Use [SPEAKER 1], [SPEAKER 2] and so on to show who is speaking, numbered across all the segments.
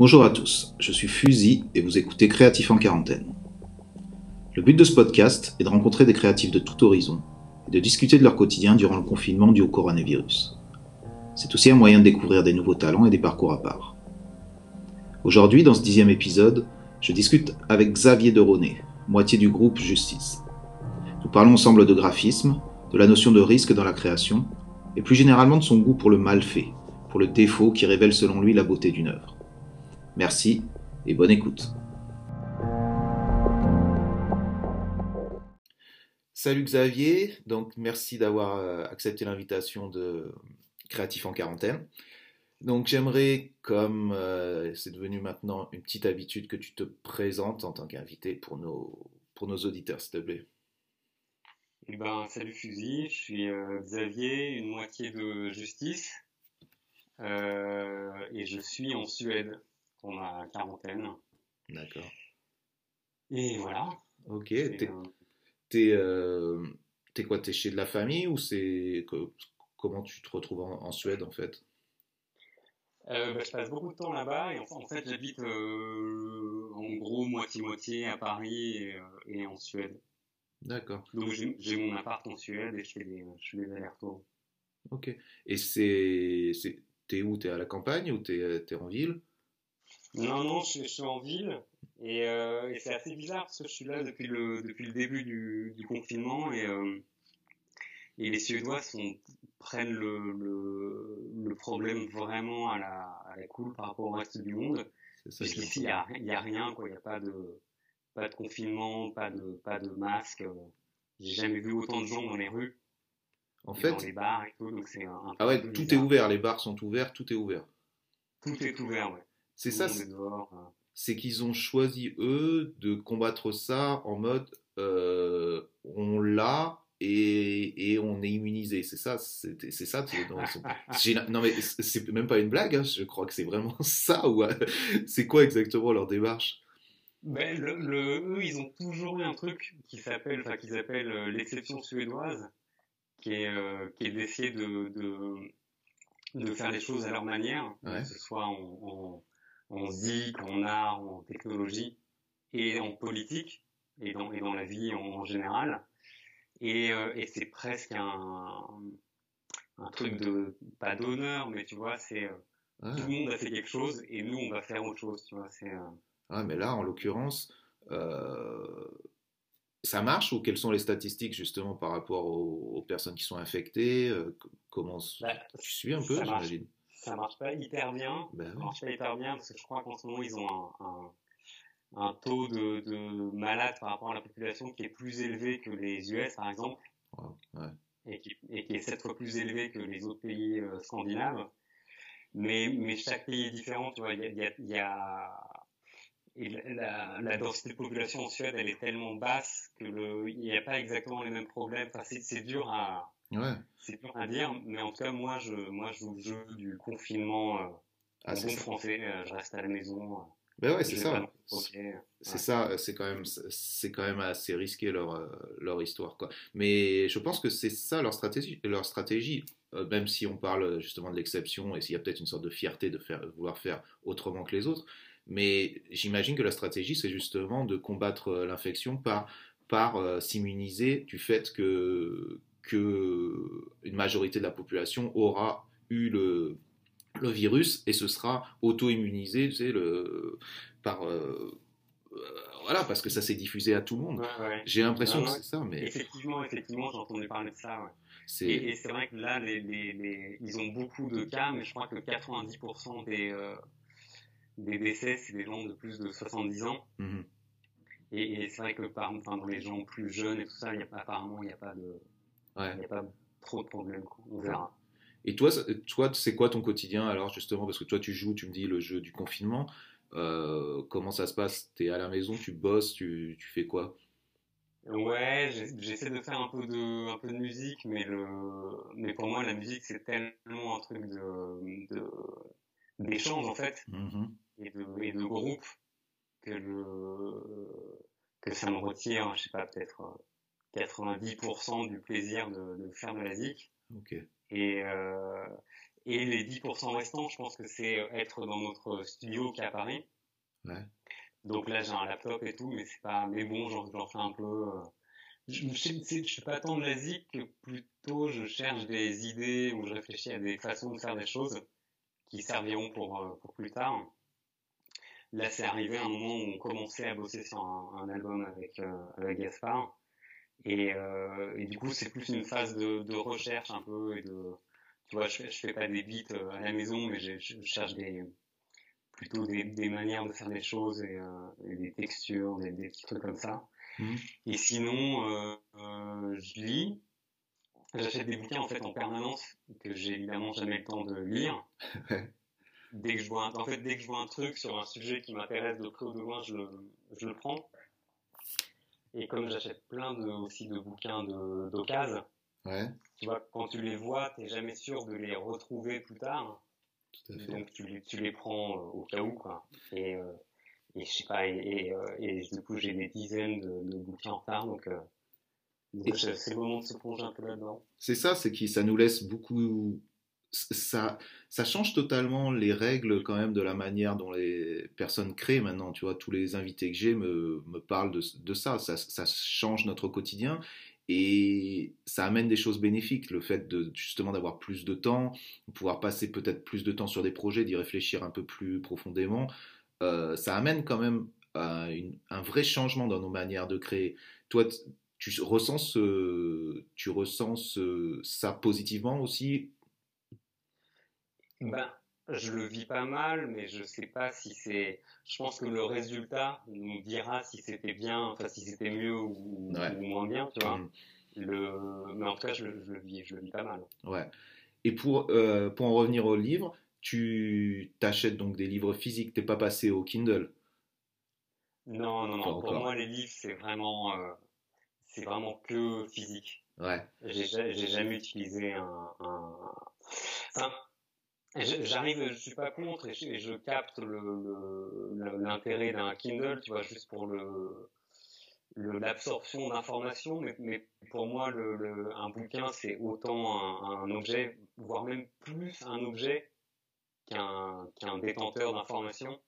[SPEAKER 1] Bonjour à tous, je suis Fusil et vous écoutez Créatif en quarantaine. Le but de ce podcast est de rencontrer des créatifs de tout horizon et de discuter de leur quotidien durant le confinement dû au coronavirus. C'est aussi un moyen de découvrir des nouveaux talents et des parcours à part. Aujourd'hui, dans ce dixième épisode, je discute avec Xavier Deroné, moitié du groupe Justice. Nous parlons ensemble de graphisme, de la notion de risque dans la création, et plus généralement de son goût pour le mal fait, pour le défaut qui révèle selon lui la beauté d'une œuvre. Merci et bonne écoute. Salut Xavier, donc merci d'avoir euh, accepté l'invitation de Créatif en quarantaine. Donc j'aimerais, comme euh, c'est devenu maintenant une petite habitude, que tu te présentes en tant qu'invité pour nos, pour nos auditeurs, s'il te plaît.
[SPEAKER 2] Eh ben, salut Fusil, je suis euh, Xavier, une moitié de Justice, euh, et je suis en Suède pour ma quarantaine.
[SPEAKER 1] D'accord.
[SPEAKER 2] Et voilà.
[SPEAKER 1] Ok. T'es
[SPEAKER 2] euh,
[SPEAKER 1] t'es, euh, quoi T'es chez de la famille ou c'est co- comment tu te retrouves en, en Suède en fait?
[SPEAKER 2] Euh, bah, je passe beaucoup de temps là-bas, et en, en fait j'habite euh, en gros moitié-moitié à Paris et, et en Suède.
[SPEAKER 1] D'accord.
[SPEAKER 2] Donc j'ai mon appart en Suède et je fais des, je fais des allers-retours.
[SPEAKER 1] Ok. Et c'est, c'est, t'es où? T'es à la campagne ou t'es, t'es en ville?
[SPEAKER 2] Non, non, je, je suis en ville et, euh, et c'est assez bizarre parce que je suis là depuis le, depuis le début du, du confinement et, euh, et les Suédois sont, prennent le, le, le problème vraiment à la, à la cool par rapport au reste du monde.
[SPEAKER 1] C'est ça. que
[SPEAKER 2] Puisqu'ici, il n'y a, il y a rien, quoi. Il n'y a pas de, pas de confinement, pas de, pas de masque. J'ai jamais vu autant de gens dans les rues
[SPEAKER 1] En
[SPEAKER 2] et dans
[SPEAKER 1] fait,
[SPEAKER 2] les bars et tout, donc c'est un, un
[SPEAKER 1] ah ouais, tout est ouvert. Les bars sont ouverts, tout est ouvert.
[SPEAKER 2] Tout est ouvert, ouais.
[SPEAKER 1] C'est ça.
[SPEAKER 2] monde
[SPEAKER 1] c'est-
[SPEAKER 2] euh.
[SPEAKER 1] qu'ils ont choisi, eux, de combattre ça en mode euh, on l'a et, et on est immunisé. C'est ça, c'est ça. non, sont- mais c'est même pas une blague, hein, je crois que c'est vraiment ça. Ou c'est quoi exactement leur démarche?
[SPEAKER 2] Ben, le, le- eux, ils ont toujours eu un truc qui s'appelle, enfin, qu'ils appellent euh, l'exception suédoise, qui est, euh, qui est d'essayer de, de, de faire les choses à leur manière,
[SPEAKER 1] Ouais.
[SPEAKER 2] que ce soit en, en, en zik, en art, en technologie et en politique et dans, et dans la vie en, en général. Et, euh, et c'est presque un, un truc de, pas d'honneur, mais tu vois, c'est euh,
[SPEAKER 1] ah.
[SPEAKER 2] tout le monde a fait quelque chose et nous, on va faire autre chose, tu vois, c'est, euh,
[SPEAKER 1] Ah, mais là, en l'occurrence, ça marche ou quelles sont les statistiques justement par rapport aux, aux personnes qui sont infectées Comment
[SPEAKER 2] bah,
[SPEAKER 1] tu suis un peu, j'imagine?
[SPEAKER 2] Ça marche pas hyper bien.
[SPEAKER 1] Ben
[SPEAKER 2] Ça marche pas hyper bien parce que je crois qu'en ce moment ils ont un, un, un taux de, de malades par rapport à la population qui est plus élevé que les US par exemple
[SPEAKER 1] Wow, ouais.
[SPEAKER 2] et qui, et qui est sept fois plus élevé que les autres pays euh, scandinaves. Mais, mais chaque pays est différent, tu vois. Il y a, il y a, il y a- et la, densité de population en Suède, elle est tellement basse que le, il n'y a pas exactement les mêmes problèmes. Enfin, c'est dur à,
[SPEAKER 1] Ouais.
[SPEAKER 2] c'est dur à dire, mais en tout cas, moi, je, moi, je joue le jeu du confinement euh,
[SPEAKER 1] Ah,
[SPEAKER 2] bon français. euh, je reste à la maison. euh,
[SPEAKER 1] Ben ouais, c'est ça.
[SPEAKER 2] provoquer,
[SPEAKER 1] C'est
[SPEAKER 2] ouais.
[SPEAKER 1] ça, c'est quand même, c'est quand même assez risqué leur, euh, leur histoire, quoi. Mais je pense que c'est ça leur stratégie, leur stratégie. Euh, même si on parle justement de l'exception et s'il y a peut-être une sorte de fierté de faire, de vouloir faire autrement que les autres. Mais j'imagine que la stratégie, c'est justement de combattre euh, l'infection par, par euh, s'immuniser du fait que, que une majorité de la population aura eu le, le virus et ce sera auto-immunisé, tu sais, le, par, euh, euh, voilà, parce que ça s'est diffusé à tout le monde.
[SPEAKER 2] Ouais, ouais.
[SPEAKER 1] J'ai l'impression
[SPEAKER 2] Non,
[SPEAKER 1] que c'est ça, mais
[SPEAKER 2] Effectivement, effectivement, j'ai entendu parler de ça. Et, et c'est vrai que là, les, les, les, ils ont beaucoup de cas, mais je crois que 90% des, euh, des décès, c'est des gens de plus de 70 ans.
[SPEAKER 1] Mhm.
[SPEAKER 2] Et, et c'est vrai que par, enfin, dans les gens plus jeunes et tout ça, y a, apparemment, il n'y a, pas de-
[SPEAKER 1] Ouais.
[SPEAKER 2] il y a pas trop de problèmes. On verra.
[SPEAKER 1] Et toi, toi, c'est quoi ton quotidien alors justement? Parce que toi, tu joues, tu me dis le jeu du confinement. Euh, comment ça se passe? T'es à la maison, tu bosses, tu, tu fais quoi?
[SPEAKER 2] Ouais, j'essaie de faire un peu de, un peu de musique, mais le, mais pour moi, la musique, c'est tellement un truc de, de, d'échange, en fait,
[SPEAKER 1] Mhm.
[SPEAKER 2] et de, et de groupe, que le, que ça me retire, je sais pas, peut-être euh, 90% du plaisir de, de faire de la zik.
[SPEAKER 1] Ok.
[SPEAKER 2] Et, euh, Et les 10% restants, je pense que c'est être dans notre studio qui est à Paris. Ouais. Donc là, j'ai un laptop et tout, mais c'est pas, mais bon, j'en fais un peu. Euh, je, je, suis pas tant de la zik que plutôt je cherche des idées ou je réfléchis à des façons de faire des choses qui serviront pour, euh, pour plus tard. Là, c'est arrivé à un moment où on commençait à bosser sur un, album avec, euh, avec Gaspard. Et, euh, et, du coup, c'est plus une phase de, de, recherche un peu et de, tu vois, je, je fais pas des beats à la maison, mais je, je cherche des, plutôt des, des, manières de faire des choses et, et des textures, des, des, petits trucs comme ça. Mmh. Et sinon, euh, euh, je lis. J'achète des bouquins en fait en permanence que j'ai évidemment jamais le temps de lire. dès que je vois un, en fait dès que je vois un truc sur un sujet qui m'intéresse de près ou de loin, je le, je le prends. Et comme j'achète plein de, aussi de bouquins d'occasion, ouais. tu vois, quand tu les vois, tu n'es jamais sûr de les retrouver plus tard. Donc tu, tu, les prends euh, au cas où, quoi. Et, euh, et je sais pas, et, euh, et, du coup j'ai des dizaines de, de, bouquins en retard, donc, euh, c'est le moment de se plonger un peu là-dedans.
[SPEAKER 1] C'est ça, c'est que ça nous laisse beaucoup. Ça, change totalement les règles quand même de la manière dont les personnes créent maintenant. Tu vois, tous les invités que j'ai me, parlent de, ça. ça. change notre quotidien et ça amène des choses bénéfiques. Le fait de justement d'avoir plus de temps, de pouvoir passer peut-être plus de temps sur des projets, d'y réfléchir un peu plus profondément. Euh, ça amène quand même un vrai changement dans nos manières de créer. Toi, tu ressens, tu ressens ça positivement aussi
[SPEAKER 2] ben, Je le vis pas mal, mais je sais pas si c'est. Je pense que le résultat nous dira si c'était bien, enfin si c'était mieux ou, moins bien, tu vois. Mmh. Le... Mais en tout cas, je, je, le vis, je le vis pas mal.
[SPEAKER 1] Ouais. Et pour, euh, pour en revenir au livre, tu t'achètes donc des livres physiques, t'es pas passé au Kindle?
[SPEAKER 2] Non, non, non. Pour moi, les livres, c'est vraiment, euh, c'est vraiment que physique. Ouais. J'ai jamais utilisé un. un... Enfin, J'arrive, je suis pas contre et je, capte l'intérêt le, d'un Kindle, tu vois, juste pour le l'absorption d'informations, mais, mais, pour moi, le, un bouquin, c'est autant un, un, objet, voire même plus un objet qu'un détenteur d'informations.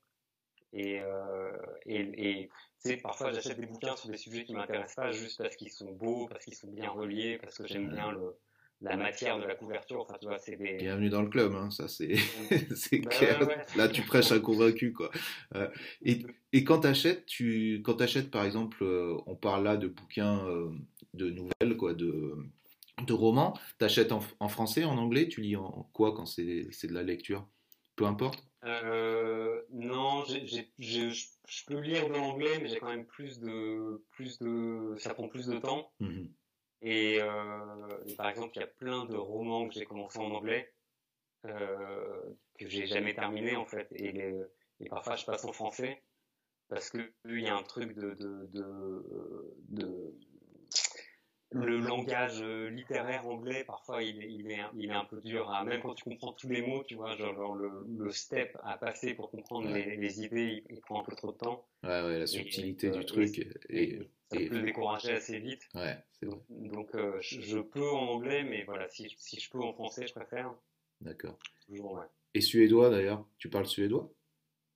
[SPEAKER 2] Et, euh, et, et parfois j'achète des bouquins sur des sujets qui m'intéressent pas juste parce qu'ils sont beaux, parce qu'ils sont bien reliés, parce que j'aime bien le, la matière de la couverture. Enfin, tu vois, c'est des...
[SPEAKER 1] Bienvenue dans le club, hein, ça c'est bah clair. Là, tu prêches un convaincu, quoi. Euh, et, et, quand tu achètes, tu, quand achètes, par exemple, euh, on parle là de bouquins euh, de nouvelles, quoi, de, de romans, tu achètes en, en, français, en anglais, tu lis en quoi quand c'est de la lecture? Peu importe
[SPEAKER 2] euh, Non, je peux lire de l'anglais, mais j'ai quand même plus de, plus de, ça prend plus de temps. Mhm. Et, euh, par exemple, il y a plein de romans que j'ai commencé en anglais euh, que j'ai jamais terminé en fait, et, les, et parfois je passe en français parce que il y a un truc de, de, de, de le langage euh, littéraire anglais, parfois, il est, il, est, il est un peu dur à, même quand tu comprends tous les mots, tu vois, genre, le, le, step à passer pour comprendre les, les, idées, il, prend un peu trop de temps.
[SPEAKER 1] Ouais, ouais, la subtilité du truc. Et,
[SPEAKER 2] ça peut décourager assez vite. Ouais, c'est Donc, donc euh, je, peux en anglais, mais voilà, si, si je peux en français, je préfère.
[SPEAKER 1] D'accord. Toujours, ouais. Et suédois d'ailleurs Tu parles suédois?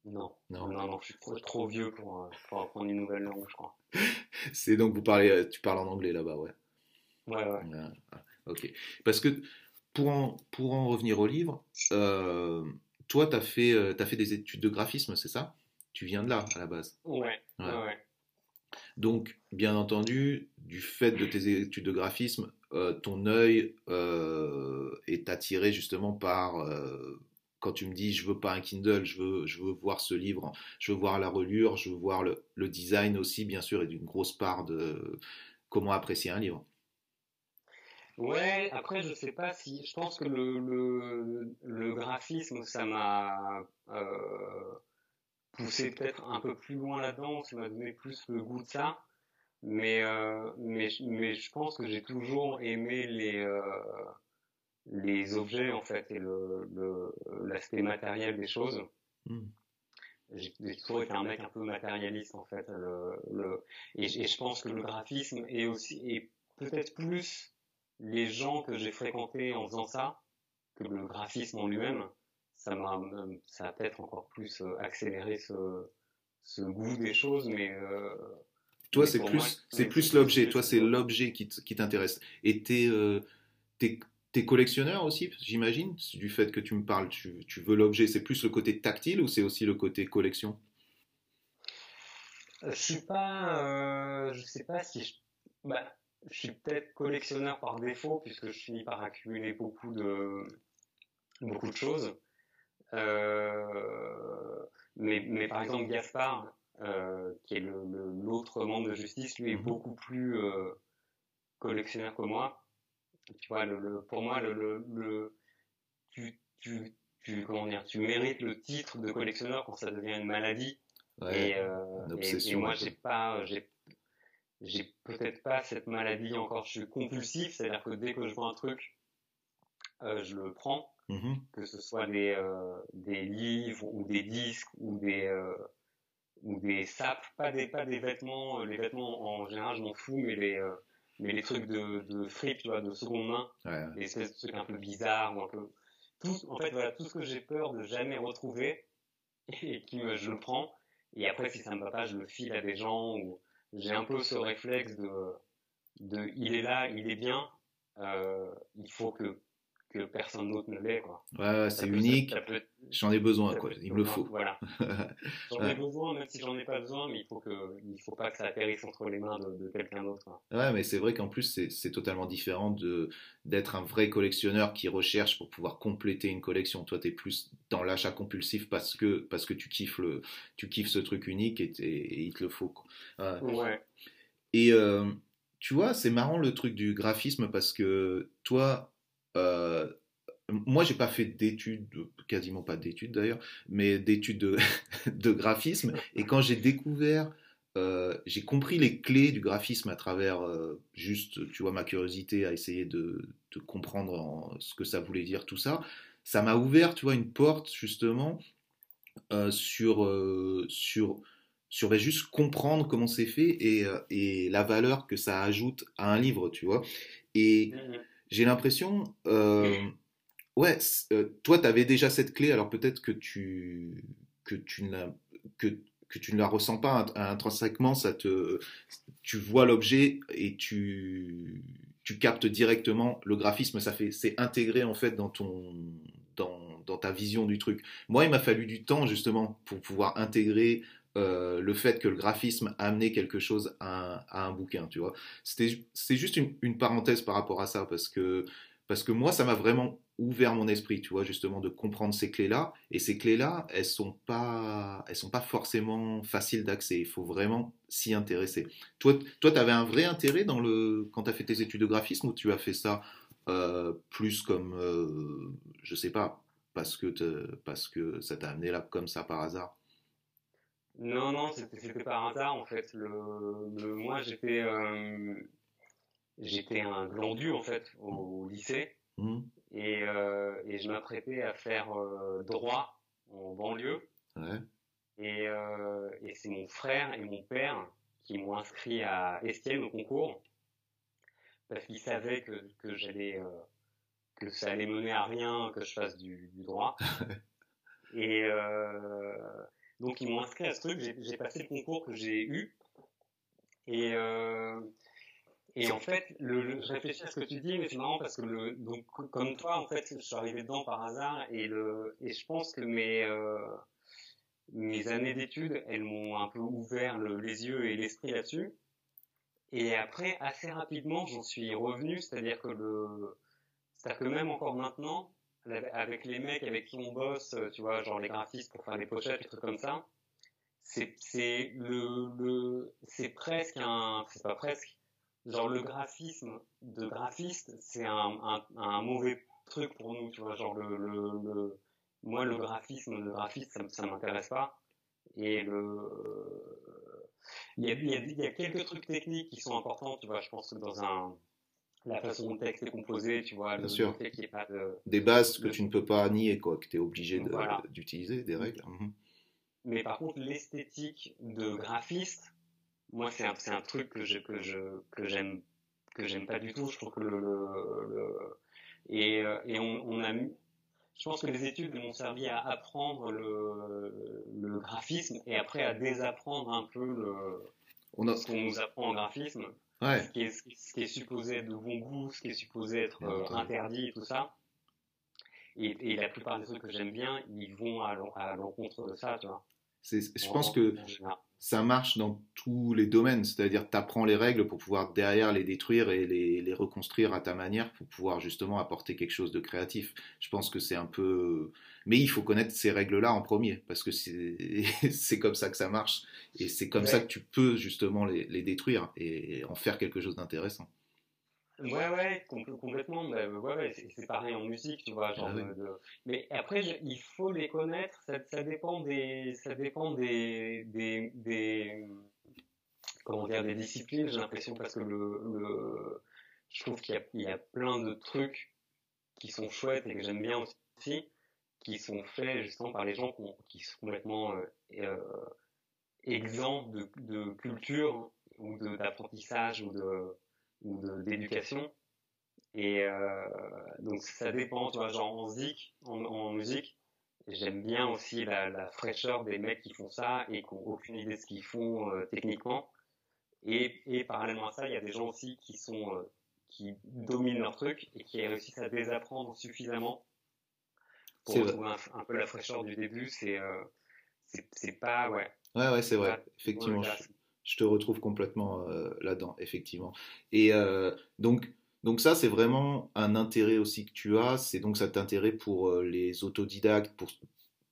[SPEAKER 2] Non. Non. non, non, je suis trop, trop vieux pour, euh, pour, apprendre une nouvelle langue, je crois.
[SPEAKER 1] c'est donc vous parlez, tu parles en anglais là-bas, ouais.
[SPEAKER 2] Ouais, ouais.
[SPEAKER 1] Ah, ok. Parce que pour en, pour en revenir au livre, euh, toi, tu as, fait, euh, as fait des études de graphisme, c'est ça? Tu viens de là, à la base?
[SPEAKER 2] Ouais, ouais.
[SPEAKER 1] Donc, bien entendu, du fait de tes études de graphisme, euh, ton œil est attiré justement par quand tu me dis je veux pas un Kindle, je veux, je veux voir ce livre, je veux voir la relure, je veux voir le, le design aussi, bien sûr, et d'une grosse part de comment apprécier un livre.
[SPEAKER 2] Ouais, après je sais pas si je pense que le, le, le graphisme ça m'a euh, poussé peut-être un peu plus loin là-dedans, ça m'a donné plus le goût de ça. Mais euh, mais mais je pense que j'ai toujours aimé les euh, les objets en fait et le l'aspect matériel des choses. Hmm. J'ai toujours été un mec un peu matérialiste en fait. Le, le et, et je pense que le graphisme est aussi et peut-être plus les gens que j'ai fréquentés en faisant ça que le graphisme en lui-même, ça m'a, ça a peut-être encore plus accéléré ce, ce goût des choses, mais
[SPEAKER 1] toi, c'est plus, c'est plus l'objet. Toi, c'est l'objet qui t'intéresse. Et t'es, euh, t'es, collectionneur aussi, j'imagine, du fait que tu me parles. Tu, tu veux l'objet. C'est plus le côté tactile ou c'est aussi le côté collection?
[SPEAKER 2] Euh, Je suis pas, euh, je sais pas si je, bah, je suis peut-être collectionneur par défaut puisque je finis par accumuler beaucoup de, beaucoup de choses. Mais, mais par exemple, Gaspard, euh, qui est l'autre le, membre de justice, lui est mhm. beaucoup plus euh, collectionneur que moi. Tu vois, le, pour moi, le, tu, tu, tu, comment dire, tu mérites le titre de collectionneur quand ça devient une maladie. et, euh, et, moi, j'ai pas, j'ai, j'ai peut-être pas cette maladie encore. Je suis compulsif, c'est-à-dire que dès que je vois un truc, euh, je le prends, mhm. que ce soit des, euh, des livres ou des disques ou des, ou des sapes, pas des, pas des vêtements, euh, les vêtements en général je m'en fous, mais les, euh, mais les trucs de, de fripe, tu vois, de seconde main, les espèces de trucs un peu bizarres ou un peu, tout, en fait voilà, tout ce que j'ai peur de jamais retrouver et qui me, je le prends, et après si ça me va pas, je le file à des gens ou j'ai un peu ce réflexe de, de il est là, il est bien, euh, il faut que que personne d'autre ne l'est. Quoi.
[SPEAKER 1] Ouais, c'est unique. J'en ai besoin, quoi. Il me le faut.
[SPEAKER 2] Voilà. J'en ai besoin, même si j'en ai pas besoin, mais il faut que, il faut pas que ça atterrisse entre les mains de, quelqu'un d'autre.
[SPEAKER 1] Ouais, mais c'est vrai qu'en plus, c'est totalement différent de d'être un vrai collectionneur qui recherche pour pouvoir compléter une collection. Toi, tu es plus dans l'achat compulsif parce que, parce que tu kiffes le, tu kiffes ce truc unique et, et, il te le faut.
[SPEAKER 2] Quoi. Ouais.
[SPEAKER 1] Et euh, tu vois, c'est marrant le truc du graphisme parce que toi, euh, moi, j'ai pas fait d'études, quasiment pas d'études d'ailleurs, mais d'études de, graphisme. Et quand j'ai découvert, euh, j'ai compris les clés du graphisme à travers euh, juste, tu vois, ma curiosité à essayer de, comprendre ce que ça voulait dire, tout ça. Ça m'a ouvert, tu vois, une porte justement sur, sur, sur ben, juste comprendre comment c'est fait et, et, la valeur que ça ajoute à un livre, tu vois. Et. Mmh j'ai l'impression, euh, ouais, euh, toi, tu avais déjà cette clé, alors peut-être que tu, que tu ne que, que tu ne la ressens pas intrinsèquement, ça te, tu vois l'objet et tu, tu captes directement le graphisme, ça fait, c'est intégré en fait dans ton, dans, dans ta vision du truc. Moi, il m'a fallu du temps justement pour pouvoir intégrer euh, le fait que le graphisme amenait quelque chose à un, bouquin, tu vois. C'est juste une, parenthèse par rapport à ça, parce que, parce que moi, ça m'a vraiment ouvert mon esprit, tu vois, justement, de comprendre ces clés-là. Et ces clés-là, elles sont pas, elles sont pas forcément faciles d'accès. Il faut vraiment s'y intéresser. Toi, toi, tu avais un vrai intérêt dans le, quand as fait tes études de graphisme, ou tu as fait ça euh, plus comme, euh, je sais pas, parce que, parce que ça t'a amené là comme ça par hasard?
[SPEAKER 2] Non, non, c'était par hasard en fait. Le, moi, j'étais euh, j'étais un glandu en fait au, lycée mmh. et, euh, et, je m'apprêtais à faire euh, droit en banlieue. Et, et c'est mon frère et mon père qui m'ont inscrit à Estienne au concours parce qu'ils savaient que, que j'allais que ça allait mener à rien que je fasse du, du droit. et donc ils m'ont inscrit à ce truc, j'ai passé le concours que j'ai eu. Et, euh, et en fait, le, je réfléchis à ce que tu dis, mais c'est marrant parce que le, donc, comme toi, en fait, je suis arrivé dedans par hasard et, le, et je pense que mes, euh, mes années d'études, elles m'ont un peu ouvert les yeux et l'esprit là-dessus. Et après, assez rapidement, j'en suis revenu, c'est-à-dire que le, c'est-à-dire que même encore maintenant, avec les mecs avec qui on bosse, euh, tu vois, genre les graphistes pour faire des pochettes, des trucs comme ça, c'est c'est le, le c'est presque un c'est pas presque. Genre le graphisme de graphiste c'est un, un, un, mauvais truc pour nous tu vois. Genre le, le, le moi le graphisme de graphiste ça, ça m'intéresse pas. Et le il y, a, il, y a, il y a quelques trucs techniques qui sont importants tu vois. Je pense que dans un la façon dont le texte est composé, tu vois,
[SPEAKER 1] Bien sûr. des bases que tu ne peux pas nier, quoi, que tu es obligé d'utiliser, des règles. Mhm.
[SPEAKER 2] Mais par contre, l'esthétique de graphiste, moi, c'est un, un, truc que je que je que j'aime que j'aime pas du tout. Je trouve que le, le, et, euh, et on, on, a je pense que les études m'ont servi à apprendre le, le, graphisme et après à désapprendre un peu le, ce qu'on nous apprend en graphisme. Ce, qui est, ce, qui est, supposé être de bon goût, ce qui est supposé être euh, interdit et tout ça. Et, et, la plupart des trucs que j'aime bien, ils vont à l'encontre de ça, tu vois.
[SPEAKER 1] Je pense que ça marche dans tous les domaines, c'est-à-dire tu apprends les règles pour pouvoir derrière les détruire et les, les, reconstruire à ta manière pour pouvoir justement apporter quelque chose de créatif. Je pense que c'est un peu... Mais il faut connaître ces règles-là en premier, parce que c'est comme ça que ça marche, et c'est comme ça que tu peux justement les, les détruire et en faire quelque chose d'intéressant.
[SPEAKER 2] Ouais, ouais, complètement. Bah, ouais, ouais, c'est pareil en musique, tu vois. Genre ah Mais après, il faut les connaître. Ça, ça, dépend des, ça dépend des, des, des comment dire, des disciplines. J'ai l'impression parce que le, le, je trouve qu'il y, y, a plein de trucs qui sont chouettes et que j'aime bien aussi, qui sont faits justement par les gens qui, qui sont complètement euh, euh exempts de, de culture ou d'apprentissage ou de ou d'éducation. Et euh, donc ça dépend, tu vois, genre en zik, en, musique, j'aime bien aussi la, la, fraîcheur des mecs qui font ça et qui n'ont aucune idée de ce qu'ils font euh, techniquement. Et, et, parallèlement à ça, il y a des gens aussi qui sont euh, qui dominent leur truc et qui réussissent à désapprendre suffisamment pour retrouver un, peu la fraîcheur du début. C'est c'est pas ouais.
[SPEAKER 1] Ouais ouais c'est vrai. Effectivement je te retrouve complètement euh, là-dedans, effectivement. Et euh, donc, donc ça, c'est vraiment un intérêt aussi que tu as, c'est donc cet intérêt pour euh, les autodidactes, pour,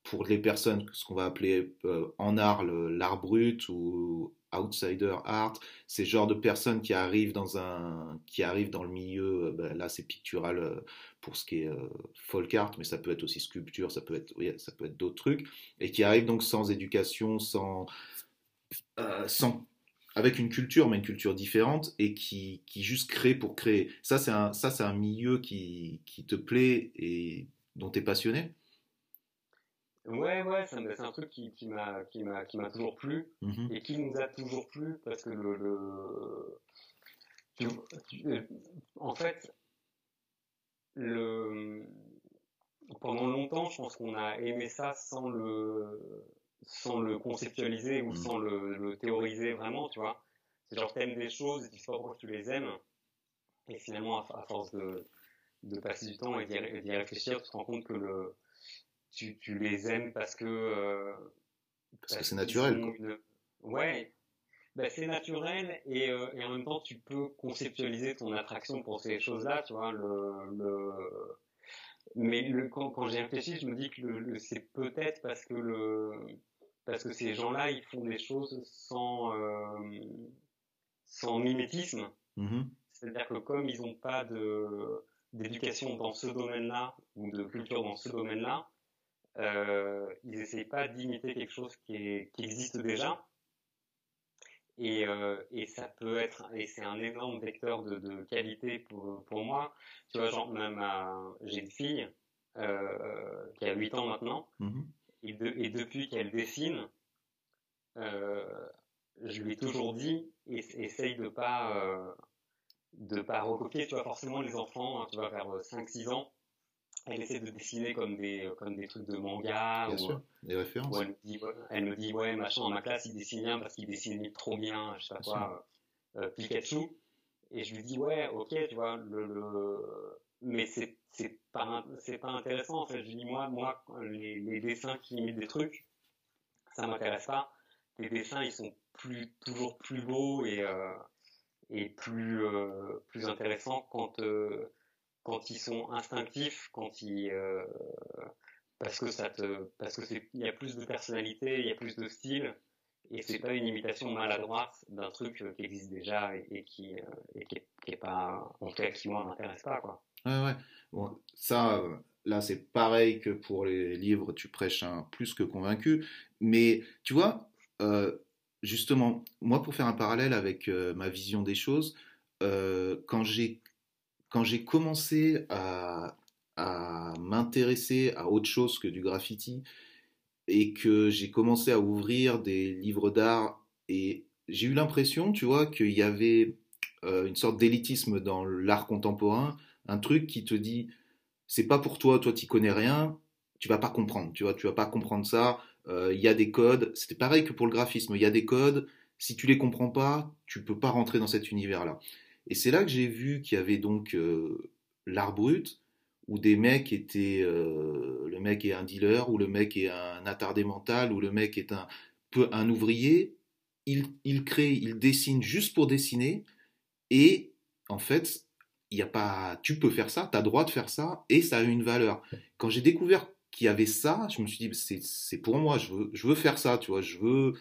[SPEAKER 1] pour les personnes, ce qu'on va appeler en art l'art brut ou outsider art, ces genres de personnes qui arrivent dans un, qui arrivent dans le milieu, ben là c'est pictural pour ce qui est folk art, mais ça peut être aussi sculpture, ça peut être, être d'autres trucs, et qui arrivent donc sans éducation, sans sans, avec une culture, mais une culture différente, et qui, qui juste crée pour créer. Ça, c'est un, ça, c'est un milieu qui, qui te plaît et dont tu es passionné?
[SPEAKER 2] Ouais, ouais, c'est un truc qui, qui m'a qui m'a qui m'a toujours plu mm-hmm. et qui nous a toujours plu parce que le, le en fait le pendant longtemps, je pense qu'on a aimé ça sans le sans le conceptualiser ou sans le, théoriser vraiment, tu vois. C'est genre t'aimes des choses tu sais pas pourquoi tu les aimes. Et finalement, à, force de, de, passer du temps et d'y réfléchir, tu te rends compte que le, tu, tu les aimes parce que... Euh,
[SPEAKER 1] parce, que c'est naturel.
[SPEAKER 2] Ouais, ben, c'est naturel et, euh, et, en même temps tu peux conceptualiser ton attraction pour ces choses-là, tu vois. Le, le... Mais le, quand, quand j'ai réfléchi, je me dis que le, c'est peut-être parce que le, parce que ces gens-là, ils font des choses sans, euh, sans mimétisme. Mm-hmm. C'est-à-dire que comme ils n'ont pas de, d'éducation dans ce domaine-là, ou de culture dans ce domaine-là, euh, ils n'essayent pas d'imiter quelque chose qui, est, qui existe déjà. Et, euh, et ça peut être, et c'est un énorme vecteur de, de qualité pour, pour moi. Tu vois, genre, même j'ai une fille euh, qui a 8 ans maintenant, mm-hmm. Et, depuis qu'elle dessine, euh, je lui ai toujours dit, essaye de pas euh, de pas recopier, tu vois, forcément les enfants, hein, tu vas vers 5-6 ans, elle essaie de dessiner comme des, comme des trucs de manga.
[SPEAKER 1] Bien sûr, des références.
[SPEAKER 2] elle, me dit, ouais, machin, dans ma classe, il dessine bien parce qu'il dessine trop bien, je sais pas quoi, euh, Pikachu. Et je lui dis, ouais, ok, tu vois, le, le... mais c'est c'est pas c'est pas intéressant en fait. Je dis moi moi les, les dessins qui imitent des trucs ça m'intéresse pas. Les dessins ils sont plus toujours plus beaux et euh, et plus euh, plus intéressants quand euh, quand ils sont instinctifs quand ils parce que ça te parce que c'est il y a plus de personnalité il y a plus de style et c'est pas une imitation maladroite d'un truc qui existe déjà et, qui et qui, est, qui est pas en tout cas qui moi m'intéresse pas quoi
[SPEAKER 1] ouais ouais Bon, ça, euh, là, c'est pareil que pour les livres, tu prêches un plus que convaincu. Mais tu vois, euh, justement, moi, pour faire un parallèle avec euh, ma vision des choses, quand j'ai quand j'ai commencé à, à m'intéresser à autre chose que du graffiti et que j'ai commencé à ouvrir des livres d'art et j'ai eu l'impression, tu vois, qu'il y avait une sorte d'élitisme dans l'art contemporain un truc qui te dit c'est pas pour toi, toi tu connais rien, tu vas pas comprendre, tu vois, tu vas pas comprendre ça. Il y a des codes. C'était pareil que pour le graphisme. Il y a des codes. Si tu les comprends pas, tu peux pas rentrer dans cet univers-là. Et c'est là que j'ai vu qu'il y avait donc l'art brut, où des mecs étaient, le mec est un dealer, ou le mec est un attardé mental, ou le mec est un, peu un ouvrier, il, il crée, il dessine juste pour dessiner, et en fait, y a pas, tu peux faire ça, tu as droit de faire ça, et ça a une valeur. Quand j'ai découvert qu'il y avait ça, je me suis dit, c'est pour moi, je veux, je veux faire ça, tu vois, je veux.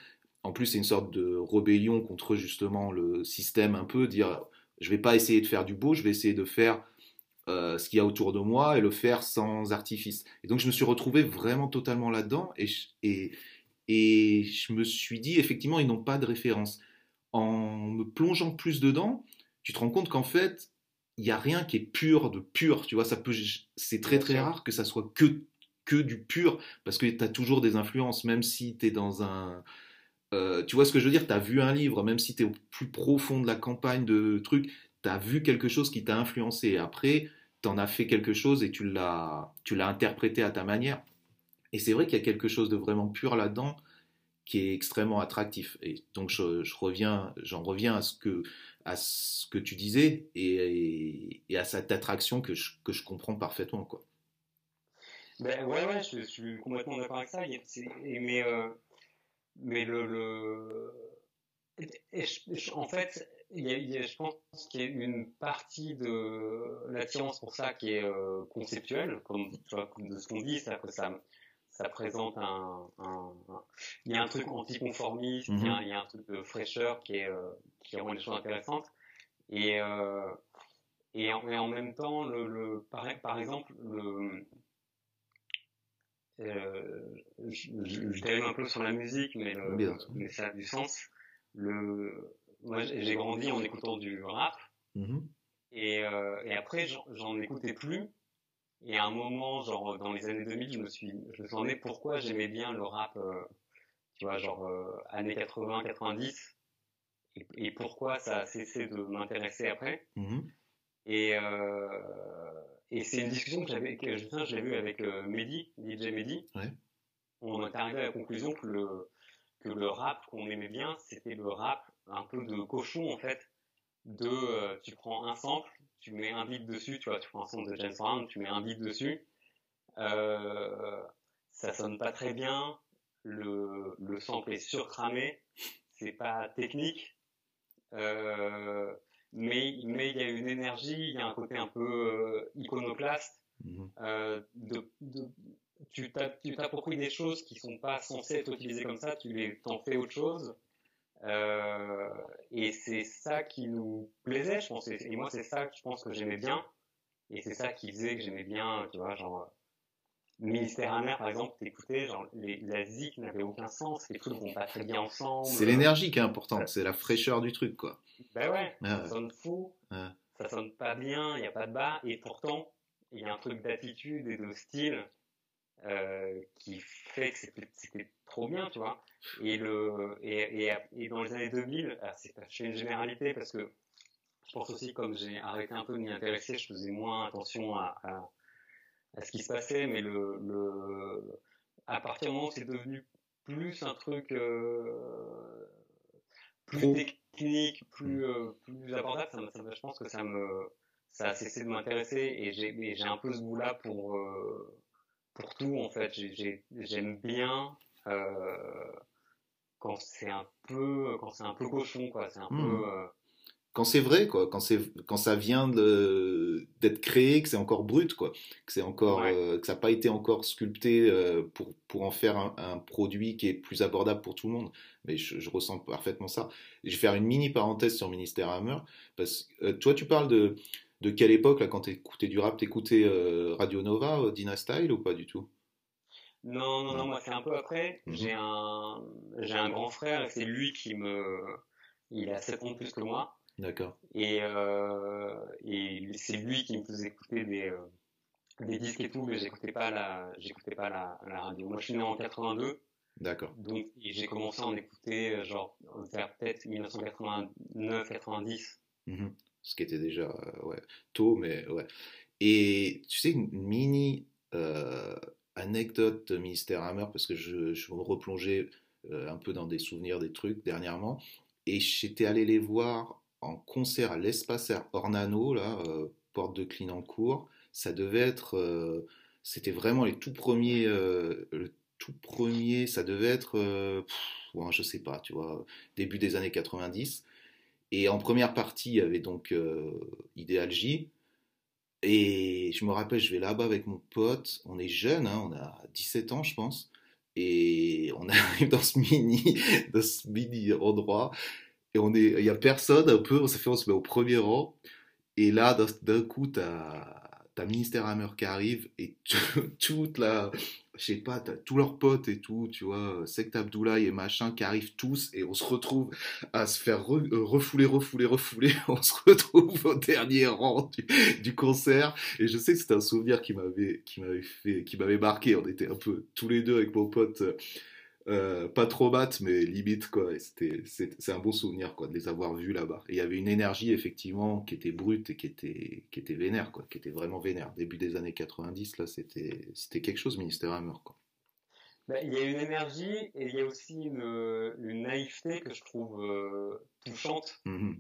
[SPEAKER 1] En plus, c'est une sorte de rébellion contre justement le système, un peu, dire, je vais pas essayer de faire du beau, je vais essayer de faire euh, ce qu'il y a autour de moi et le faire sans artifice. Et donc, je me suis retrouvé vraiment totalement là-dedans, et, et, et je me suis dit, effectivement, ils n'ont pas de référence. En me plongeant plus dedans, tu te rends compte qu'en fait, il n'y a rien qui est pur de pur. Tu vois, ça peut, c'est très très rare que ça soit que, que du pur, parce que tu as toujours des influences, même si tu es dans un. Euh, tu vois ce que je veux dire? Tu as vu un livre, même si tu es au plus profond de la campagne de trucs, tu as vu quelque chose qui t'a influencé. Après, tu en as fait quelque chose et tu l'as, tu l'as interprété à ta manière. Et c'est vrai qu'il y a quelque chose de vraiment pur là-dedans qui est extrêmement attractif. Et donc je, reviens, j'en reviens à ce que à ce que tu disais et, à cette attraction que je, comprends parfaitement quoi.
[SPEAKER 2] Ben ouais ouais, je, suis complètement d'accord avec ça. Mais euh, mais le, le... en fait je pense qu'il y a une partie de l'attirance pour ça qui est euh, conceptuelle, comme, de ce qu'on dit, c'est que ça, ça présente un, il y a un truc anticonformiste, il, y a, mhm. il y a un truc de fraîcheur qui est euh, qui rend les choses intéressantes. et euh, et, en, en, même temps le, le par, par, exemple le euh, je, je, dérive un peu sur la musique mais, le, mais ça a du sens. Le moi j'ai grandi en écoutant du rap. Mhm. et, euh, et après j'en écoutais plus et à un moment, genre dans les années 2000, je me suis, je me suis demandé pourquoi j'aimais bien le rap, euh, tu vois, genre euh, années 80, 90, et, et, pourquoi ça a cessé de m'intéresser après. Mm-hmm. Et, euh, et c'est une discussion que j'avais, que l'ai vu avec Mehdi, DJ Mehdi. Ouais. On est arrivé à la conclusion que le, que le rap qu'on aimait bien, c'était le rap un peu de cochon en fait, de tu prends un sample, tu mets un beat dessus, tu vois, tu prends un son de James Brown, tu mets un beat dessus, euh, ça sonne pas très bien, le, le sample est surcramé, c'est pas technique, euh, mais mais il y a une énergie, il y a un côté un peu euh, iconoclaste, euh, de, de, tu t'appropries des choses qui sont pas censées être utilisées comme ça, tu les t'en fais autre chose. Euh, et c'est ça qui nous plaisait, je pense. Et, moi, c'est ça que je pense que j'aimais bien. Et c'est ça qui faisait que j'aimais bien, tu vois, genre, Ministère amer, par exemple, t'écoutais, genre, les, la zik n'avait aucun sens, les trucs vont pas très bien ensemble.
[SPEAKER 1] C'est l'énergie qui est importante, c'est la fraîcheur du truc, quoi.
[SPEAKER 2] Ben ouais, ça sonne fou, ça sonne pas bien, il n'y a pas de bas, et pourtant, il y a un truc d'attitude et de style euh, qui fait que c'était trop bien, tu vois. Et, le, et, et, et dans les années 2000, c'est une généralité parce que je pense aussi, comme j'ai arrêté un peu de m'y intéresser, je faisais moins attention à, à, à, ce qui se passait, mais le, le, à partir du moment où c'est devenu plus un truc euh, plus technique, plus, euh, plus abordable, ça, ça, je pense que ça me ça a cessé de m'intéresser et j'ai un peu ce goût-là pour, euh, pour tout en fait. J'aime bien euh, quand c'est un peu quand c'est un peu cochon quoi. C'est un hmm. peu euh,
[SPEAKER 1] quand c'est vrai quoi, quand c'est quand ça vient d'être créé, que c'est encore brut quoi, que c'est encore euh, que ça n'a pas été encore sculpté pour pour en faire un, produit qui est plus abordable pour tout le monde. Mais je, ressens parfaitement ça. Je vais faire une mini parenthèse sur Ministère Hammer parce que toi tu parles de de quelle époque, là, quand tu écoutais du rap, t'écoutais euh, Radio Nova, euh, Dina Style ou pas du tout?
[SPEAKER 2] Non, non, non, moi c'est un peu après. J'ai un, j'ai un grand frère et c'est lui qui me, il a 7 ans de plus que moi.
[SPEAKER 1] D'accord.
[SPEAKER 2] Et, euh, et c'est lui qui me faisait écouter des, des disques et tout, mais j'écoutais pas la, j'écoutais pas la, la, radio. Moi je suis né en 82.
[SPEAKER 1] D'accord.
[SPEAKER 2] Donc j'ai commencé à en écouter genre vers peut-être 1989-90
[SPEAKER 1] ce qui était déjà euh, ouais, tôt, mais ouais. Et tu sais, une mini euh, anecdote Ministère Hammer, parce que je, je me replongeais un peu dans des souvenirs des trucs dernièrement, et j'étais allé les voir en concert à l'Espace Ornano, là, porte de Clignancourt. Ça devait être, c'était vraiment les tout premiers, le tout premier, ça devait être, je je sais pas, tu vois, début des années 90. Et en première partie, il y avait donc euh, Ideal J. Et je me rappelle, je vais là-bas avec mon pote. On est jeune, hein, on a 17 ans, je pense. Et on arrive dans ce mini, dans ce mini endroit. Et il y a personne un peu. On fait, on se met au premier rang. Et là, d'un coup, t'as as Ministère Hammer qui arrive et toute la, je sais pas, tous leurs potes et tout, tu vois, Sect Abdoulaye et machin qui arrivent tous et on se retrouve à se faire euh, refouler, refouler, refouler. On se retrouve au dernier rang du, concert et je sais que c'était un souvenir qui m'avait, qui m'avait fait, qui m'avait marqué. On était un peu tous les deux avec mon pote euh, pas trop mat, mais limite, quoi. C'est, un bon souvenir, quoi, de les avoir vus là-bas. Il y avait une énergie, effectivement, qui était brute et qui était, qui était vénère, quoi, qui était vraiment vénère. Début des années 90, là, c'était, quelque chose, Ministère Hammer, quoi.
[SPEAKER 2] Bah, il y a une énergie et il y a aussi une, une naïveté que je trouve euh, touchante. Mm-hmm.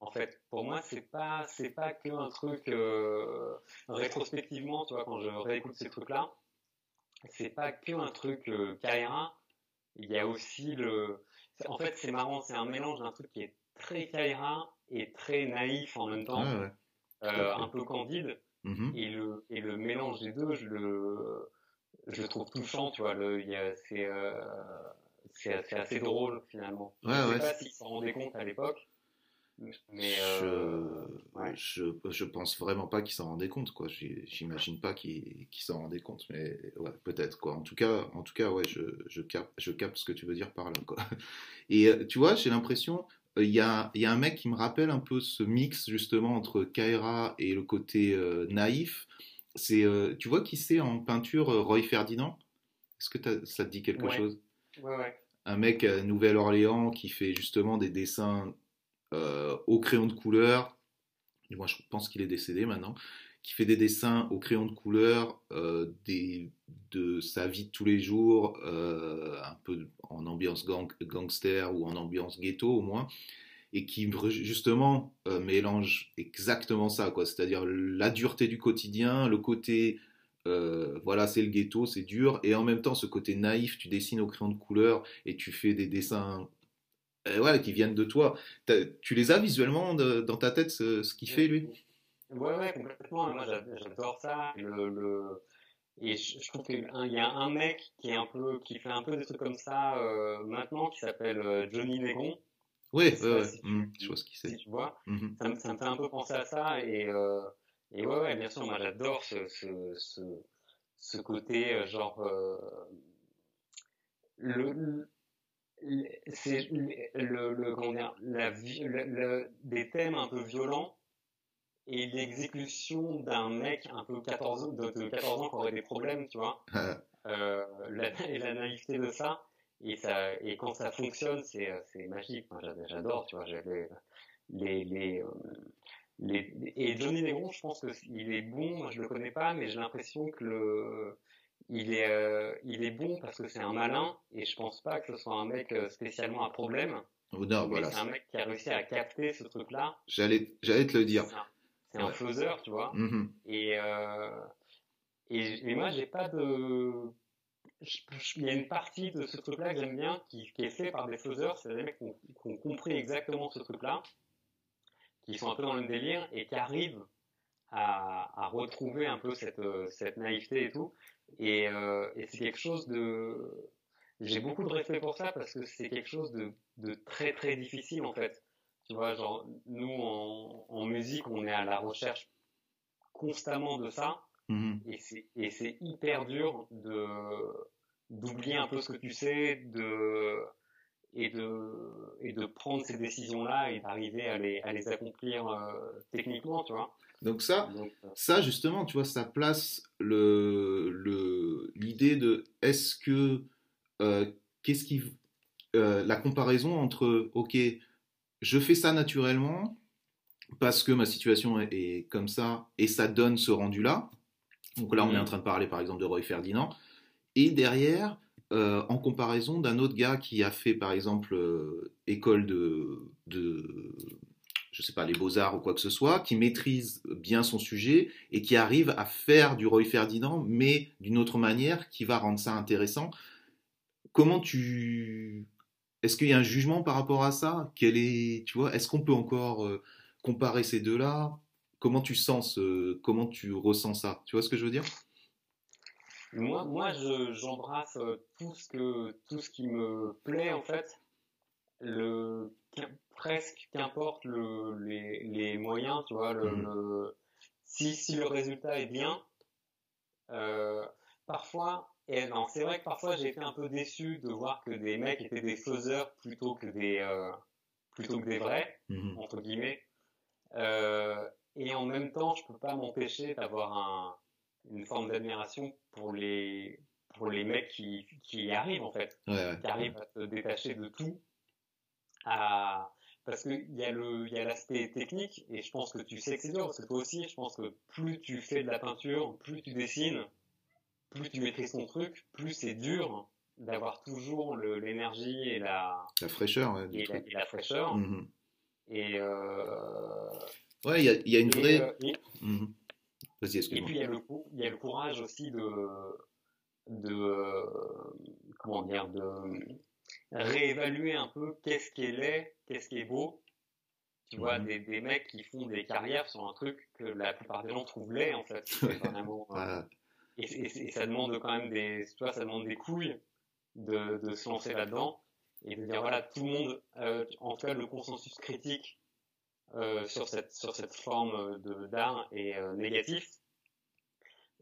[SPEAKER 2] En fait, pour moi, c'est pas, c'est pas qu'un truc euh, rétrospectivement, tu vois, quand je réécoute ces trucs-là c'est pas que un truc euh, Kaira. Il y a aussi le. En fait, c'est marrant, c'est un mélange d'un truc qui est très Kaira et très naïf en même temps, euh, un peu candide. Mm-hmm. et, le, et le mélange des deux, je le, je le trouve touchant, tu vois. Le, c'est, euh, c'est, assez drôle finalement. je sais pas s'ils s'en rendaient compte à l'époque.
[SPEAKER 1] Mais euh, je, je, pense vraiment pas qu'ils s'en rendaient compte, quoi. J'imagine pas qu'ils s'en rendaient compte, mais ouais, peut-être, quoi. En tout cas, en tout cas, ouais, je, je, capte, je capte ce que tu veux dire par là, quoi. Et euh, tu vois, j'ai l'impression, euh, il y, a, y, a, un mec qui me rappelle un peu ce mix justement entre Kaira et le côté naïf. C'est, tu vois qui c'est en peinture, Roy Ferdinand? Est-ce que ça te dit quelque chose?
[SPEAKER 2] Ouais.
[SPEAKER 1] Un mec à Nouvelle-Orléans qui fait justement des dessins au crayon de couleur. Moi, je pense qu'il est décédé maintenant. Qui fait des dessins au crayon de couleur euh, de sa vie de tous les jours, euh, un peu en ambiance gangster ou en ambiance ghetto au moins et qui justement mélange exactement ça. C'est-à-dire la dureté du quotidien, le côté, voilà, c'est le ghetto, c'est dur, et en même temps ce côté naïf, tu dessines au crayon de couleur et tu fais des dessins euh, ouais, qui viennent de toi. Tu les as visuellement dans ta tête, ce, qu'il fait, lui?
[SPEAKER 2] Ouais, ouais, complètement. Moi, j'adore ça. Le, Et je, trouve qu'il y a un mec qui, est un peu, qui fait un peu des trucs comme ça euh, maintenant, qui s'appelle euh, Johnny Negron.
[SPEAKER 1] Oui, ouais, mmh, je vois ce qu'il
[SPEAKER 2] tu vois, mmh ça, me, ça, me fait un peu penser à ça. Et, et ouais, ouais, bien sûr, moi j'adore ce, ce, ce, ce, côté, genre, le, c'est le, le, comment dire, la, le, des thèmes un peu violents et l'exécution d'un mec un peu 14, de, de 14 ans qui aurait des problèmes, tu vois. euh, la, et la naïveté de ça. Et, ça, et quand ça fonctionne, c'est, c'est magique. j'adore, tu vois. Les, les, les, euh, les, et Johnny Negron, je pense qu'il est bon. Moi, je le connais pas, mais j'ai l'impression que le, il est, euh, il est bon parce que c'est un malin et je pense pas que ce soit un mec euh, spécialement à problème.
[SPEAKER 1] Oh non, voilà.
[SPEAKER 2] C'est un mec qui a réussi à capter ce truc-là.
[SPEAKER 1] J'allais, j'allais te le dire.
[SPEAKER 2] C'est un, faiseur, tu vois. Mm-hmm. Et, euh, et, moi, j'ai pas de. Il y a une partie de ce truc-là que j'aime bien qui, qui, est fait par des faiseurs, c'est des mecs qui ont, qui ont compris exactement ce truc-là, qui sont un peu dans le délire et qui arrivent à, à retrouver un peu cette, cette naïveté et tout. Et, euh, et c'est quelque chose de... J'ai beaucoup de respect pour ça parce que c'est quelque chose de, de, très très difficile en fait. Tu vois, genre, nous en, en musique, on est à la recherche constamment de ça. Mm Et c'est hyper dur de d'oublier un peu ce que tu sais, de et de et de prendre ces décisions là et d'arriver à les à les accomplir euh, techniquement, tu vois.
[SPEAKER 1] Donc ça, euh, ça justement, tu vois, ça place le, l'idée de est-ce que, euh, qu'est-ce qui, euh, la comparaison entre, ok, je fais ça naturellement parce que ma situation est, comme ça et ça donne ce rendu-là, Donc là, on est
[SPEAKER 2] Mhm.
[SPEAKER 1] en train de parler par exemple de Roy Ferdinand. Et derrière, euh, en comparaison d'un autre gars qui a fait par exemple école de, de, je sais pas, les beaux-arts ou quoi que ce soit, qui maîtrise bien son sujet et qui arrive à faire du Roy Ferdinand, mais d'une autre manière qui va rendre ça intéressant. Comment tu. Est-ce qu'il y a un jugement par rapport à ça? Quel est, tu vois, est-ce qu'on peut encore euh, comparer ces deux-là? Comment tu sens, ce- comment tu ressens ça? Tu vois ce que je veux dire?
[SPEAKER 2] Moi, moi, je, j'embrasse euh, tout ce tout ce qui me plaît en fait. Presque qu'importe le, les, les moyens, tu vois. Le, le- si, si le résultat est bien, euh, parfois, et non, c'est vrai que parfois j'ai été un peu déçu de voir que des mecs étaient des faiseurs plutôt que des, euh, plutôt que des vrais,
[SPEAKER 1] Mhm.
[SPEAKER 2] entre guillemets. Euh, et en même temps, je peux pas m'empêcher d'avoir un, une forme d'admiration pour les, pour les mecs qui, qui y arrivent, en fait,
[SPEAKER 1] Ouais, ouais.
[SPEAKER 2] qui arrivent à se détacher de tout. À, parce qu'il y a le, il y a l'aspect technique, et je pense que tu sais que c'est dur, parce que toi aussi, je pense que plus tu fais de la peinture, plus tu dessines, plus tu maîtrises ton truc, plus c'est dur d'avoir toujours l'énergie et la,
[SPEAKER 1] La fraîcheur, ouais, du
[SPEAKER 2] et la,
[SPEAKER 1] truc.
[SPEAKER 2] et la fraîcheur.
[SPEAKER 1] Mhm.
[SPEAKER 2] Et, euh,
[SPEAKER 1] Ouais, il y a, il y a une
[SPEAKER 2] et,
[SPEAKER 1] vraie.
[SPEAKER 2] euh, et-
[SPEAKER 1] Mhm.
[SPEAKER 2] Et puis il y a le, il y a le courage aussi de, de euh, comment dire, de réévaluer un peu qu'est-ce qui est laid, qu'est-ce qui est beau. Tu vois, des, des mecs qui font des carrières sur un truc que la plupart des gens trouvent laid, en fait. Vraiment, euh, et, et- et ça demande quand même des, tu vois, ça demande des couilles de, de se lancer là-dedans et de dire voilà, tout le monde, euh, en tout cas le consensus critique euh, sur cette sur cette forme de d'art est euh, négatif.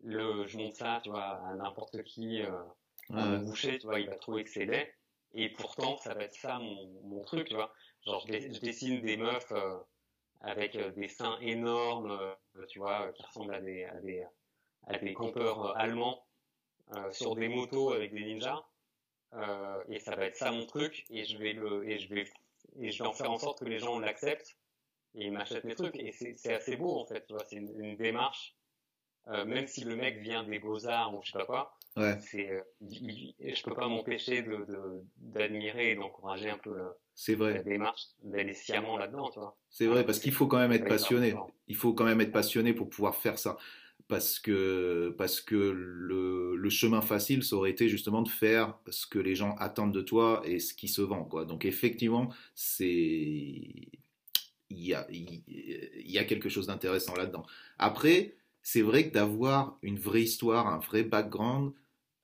[SPEAKER 2] Le, je montre ça, tu vois, à n'importe qui, euh,
[SPEAKER 1] ouais, ouais.
[SPEAKER 2] boucher, tu vois, il va trouver que c'est laid. Et pourtant, ça va être ça mon, mon truc, tu vois. Genre, je, dess- je dessine des meufs euh, avec euh, des seins énormes, euh, tu vois, qui ressemblent à des, à des, à des campeurs allemands sur des motos avec des ninjas. Et ça va être ça mon truc. Et je vais le, et je vais, et je vais en faire en sorte que les gens l'acceptent et ils m'achètent mes trucs. Et c'est c'est assez beau, en fait, tu vois. C'est une, une démarche. Euh, même si le mec vient des beaux-arts ou je sais pas quoi,
[SPEAKER 1] Ouais,
[SPEAKER 2] c'est, euh, il- il- je peux pas m'empêcher de, de- d'admirer et d'encourager un peu le-
[SPEAKER 1] c'est vrai.
[SPEAKER 2] la démarche d'aller sciemment là-dedans, tu vois.
[SPEAKER 1] C'est vrai, parce qu'il faut quand même être passionné. Il faut quand même être passionné pour pouvoir faire ça. Parce que, parce que le, le chemin facile, ça aurait été justement de faire ce que les gens attendent de toi et ce qui se vend. Quoi. Donc effectivement, c'est... Il y a, il il y a quelque chose d'intéressant là-dedans. Après, c'est vrai que d'avoir une vraie histoire, un vrai background,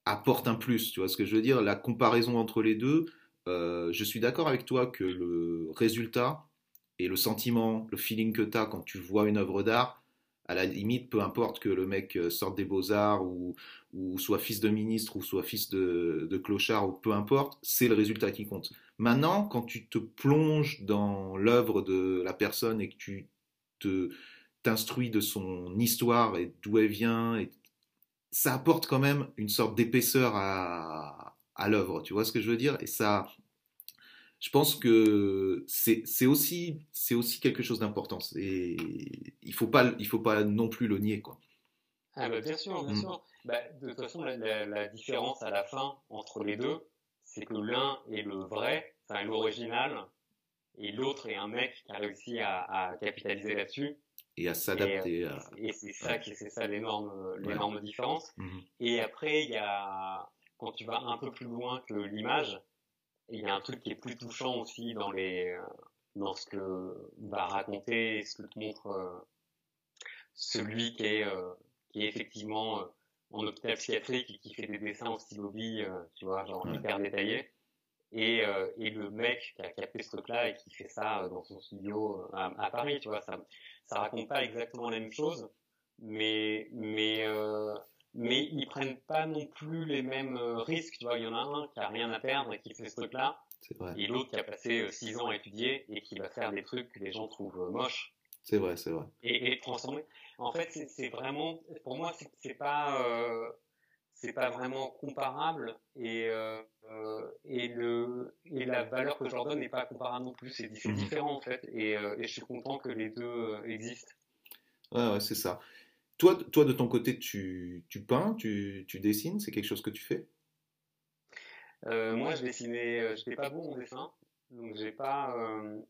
[SPEAKER 1] apporte un plus. Tu vois ce que je veux dire? La comparaison entre les deux, euh, je suis d'accord avec toi que le résultat et le sentiment, le feeling que tu as quand tu vois une œuvre d'art, à la limite, peu importe que le mec euh, sorte des beaux-arts ou, soit fils de ministre ou soit fils de, de clochard ou peu importe, c'est le résultat qui compte. Maintenant, quand tu te plonges dans l'œuvre de la personne et que tu te t'instruis de son histoire et d'où elle vient, et ça apporte quand même une sorte d'épaisseur à, à l'œuvre, tu vois ce que je veux dire? Et ça, je pense que c'est aussi, quelque chose d'important. Et il faut pas, il faut pas non plus le nier, quoi.
[SPEAKER 2] Ah bah bien sûr, bien
[SPEAKER 1] Mm.
[SPEAKER 2] sûr. Bah, de toute façon, la, la- la différence à la fin entre les deux, c'est que l'un est le vrai, enfin l'original, et l'autre est un mec qui a réussi à, à capitaliser là-dessus.
[SPEAKER 1] Et à s'adapter. à-
[SPEAKER 2] Et c'est ça
[SPEAKER 1] Ouais.
[SPEAKER 2] c'est ça l'énorme l'énorme différence.
[SPEAKER 1] Mhm.
[SPEAKER 2] Et après, il y a quand tu vas un peu plus loin que l'image, il y a un truc qui est plus touchant aussi dans les euh, dans ce que va raconter, ce que te montre euh, celui qui est euh, qui est effectivement euh, en hôpital psychiatrique et qui fait des dessins au stylo bille, euh, tu vois, genre
[SPEAKER 1] Ouais.
[SPEAKER 2] hyper détaillés. Et, euh, et le mec qui a capté ce truc-là et qui fait ça euh, dans son studio euh, à, à Paris, tu vois, ça, ça raconte pas exactement la même chose, mais, mais, euh, mais ils prennent pas non plus les mêmes risques, tu vois. Il y en a un qui a rien à perdre et qui fait ce truc-là, et l'autre qui a passé six ans à étudier et qui va faire des trucs que les gens trouvent moches
[SPEAKER 1] c'est vrai, c'est vrai.
[SPEAKER 2] et, et transformer. En fait, c'est- vraiment, pour moi, c'est- c'est pas, euh, c'est pas vraiment comparable et euh, euh, et le et la valeur que je leur donne n'est pas comparable non plus. C'est
[SPEAKER 1] Mhm.
[SPEAKER 2] différent en fait, et, euh, et je suis content que les deux euh, existent.
[SPEAKER 1] Ouais, ouais, c'est ça. toi, toi, de ton côté, tu, tu peins, tu, tu dessines, c'est quelque chose que tu fais?
[SPEAKER 2] Euh, Moi, je dessinais, euh, j'étais pas bon en dessin, donc j'ai pas, euh,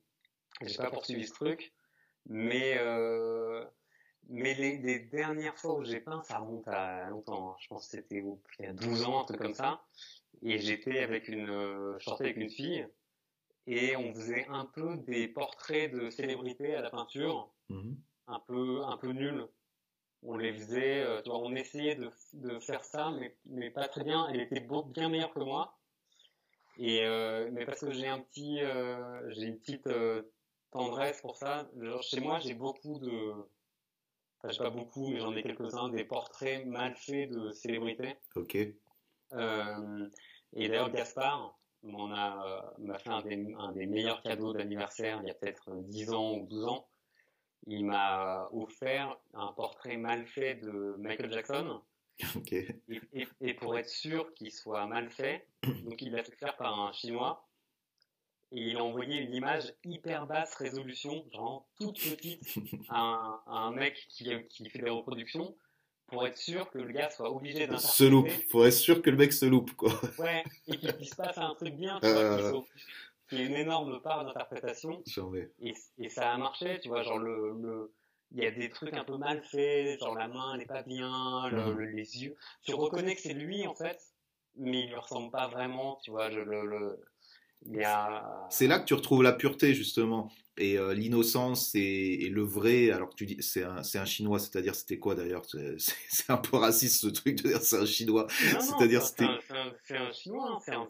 [SPEAKER 2] j'ai pas poursuivi ce truc, mais euh, mais les, les, dernières fois où j'ai peint, ça remonte à longtemps. Hein. Je pense que c'était il y a 12 ans, un truc comme ça. Et j'étais avec une, je sortais avec une fille et on faisait un peu des portraits de célébrités à la peinture, mmh. un peu un peu nuls on les faisait, euh, tu vois, on essayait de, de faire ça, mais, mais, pas très bien. Elle était bien meilleure que moi. Et euh, mais parce que j'ai un petit, euh, j'ai une petite euh, tendresse pour ça. Genre, chez moi, j'ai beaucoup de, enfin, j'ai pas beaucoup, mais j'en ai quelques-uns des portraits mal faits de célébrités.
[SPEAKER 1] Ok.
[SPEAKER 2] Euh, et d'ailleurs, Gaspard m'a m'a fait un des, un des meilleurs cadeaux d'anniversaire il y a peut-être 10 ans ou 12 ans il m'a offert un portrait mal fait de Michael Jackson. Et, pour être sûr qu'il soit mal fait, donc il l'a fait faire par un chinois. Et il a envoyé une image hyper basse résolution, genre toute petite, à un, mec qui, qui, fait des reproductions, pour être sûr que le gars soit obligé d'interpréter.
[SPEAKER 1] Se loupe, pour être sûr que le mec se loupe, quoi.
[SPEAKER 2] Ouais, et qu'il puisse pas faire un truc bien, tu vois, euh est une énorme part d'interprétation. Et, et, ça a marché, tu vois, genre le, le, il y a des trucs un peu mal faits, genre la main n'est pas bien, le, les yeux. Tu reconnais que c'est lui en fait, mais il lui ressemble pas vraiment, tu vois. Je, le, le, a...
[SPEAKER 1] C'est là que tu retrouves la pureté justement et euh, l'innocence et, le vrai. Alors que tu dis c'est un, chinois, c'est-à-dire c'était quoi d'ailleurs? C'est, un peu raciste ce truc de dire c'est un chinois.
[SPEAKER 2] C'est-à-dire c'était. C'est un, chinois, hein.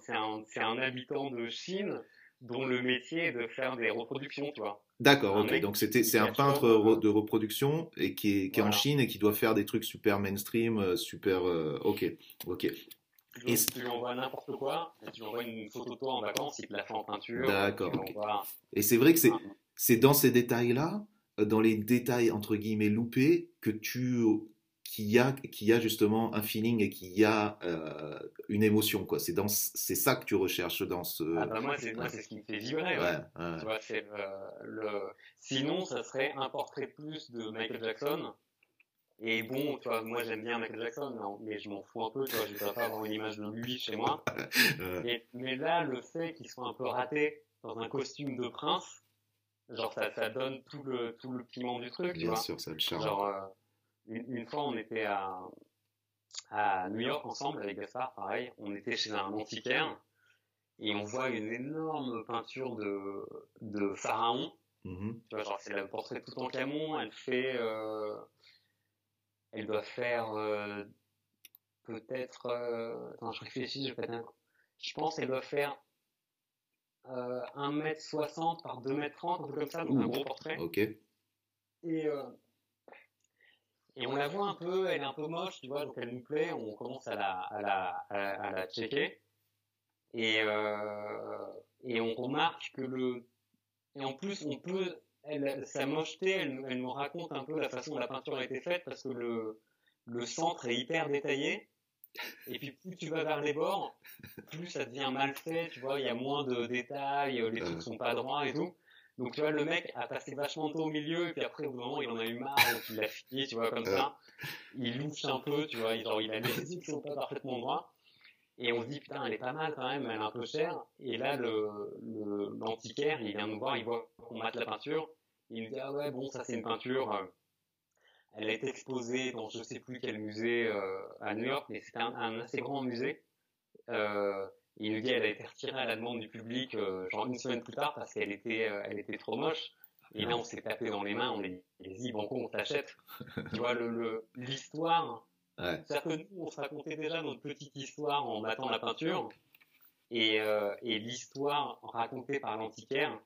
[SPEAKER 2] c'est un, habitant de Chine dont le métier est de faire des reproductions, tu vois.
[SPEAKER 1] D'accord, ok. Donc c'était c'est un peintre de reproduction et qui est, qui est en Chine et qui doit faire des trucs super mainstream, euh, super. Euh, ok, ok.
[SPEAKER 2] Tu, et tu lui envoies n'importe quoi, tu lui envoies une photo de toi en vacances, il te la fait en peinture.
[SPEAKER 1] D'accord. Et c'est vrai que c'est c'est dans ces détails là, euh, dans les détails entre guillemets loupés, que tu qu'il y a qui a justement un feeling et qu'il y a euh, une émotion quoi c'est dans c'est ça que tu recherches dans ce
[SPEAKER 2] ah bah moi c'est moi c'est ce qui me fait vibrer ouais. tu vois euh, le sinon ça serait un portrait plus de Michael Jackson et bon tu vois moi j'aime bien Michael Jackson mais je m'en fous un peu tu vois je voudrais pas avoir une image de lui chez moi mais là le fait qu'il soit un peu raté dans un costume de prince genre ça ça donne tout le tout le piment du truc
[SPEAKER 1] bien
[SPEAKER 2] tu vois
[SPEAKER 1] sûr ça le charme
[SPEAKER 2] genre euh, une, fois, on était à, à New York ensemble avec Gaspard, pareil. On était chez un antiquaire et on voit une énorme peinture de, de pharaon. Mm-hmm. Tu vois, genre, c'est le portrait tout en camon. Elle fait, euh, elle doit faire euh, peut-être, euh, attends, je réfléchis, je, je pense qu'elle doit faire euh, 1m60 par 2m30, un peu comme ça, donc un gros portrait.
[SPEAKER 1] Ok.
[SPEAKER 2] Et et on la voit un peu, elle est un peu moche, tu vois, donc elle nous plaît, on commence à la, à la, à la, checker. Et, euh, et on remarque que le, et en plus, on peut, elle, sa mocheté, elle, elle, nous raconte un peu la façon dont la peinture a été faite parce que le, le centre est hyper détaillé. Et puis plus tu vas vers les bords, plus ça devient mal fait, tu vois, il y a moins de détails, les trucs sont pas droits et tout. Donc, tu vois, le mec a passé vachement tôt au milieu, et puis après, au bout moment, il en a eu marre, donc il l'a fini, tu vois, comme ça. Il louche un peu, tu vois, genre, il a des yeux qui sont pas parfaitement droits. Et on se dit, putain, elle est pas mal quand même, elle est un peu chère. Et là, le, l'antiquaire, il vient nous voir, il voit qu'on mate la peinture. Il nous dit, ah ouais, bon, ça c'est une peinture. Euh, elle a été exposée dans je sais plus quel musée euh, à New York, mais c'était un, assez grand musée. Euh, il nous dit elle a été retirée à la demande du public, euh, genre une semaine plus tard, parce qu'elle était, euh, elle était trop moche. Et là, on s'est tapé dans les mains, on est dit, banco, on t'achète. tu vois, le, l'histoire. Ouais. C'est-à-dire que nous, on se racontait déjà notre petite histoire en battant la peinture. Et, euh, et l'histoire racontée par l'antiquaire,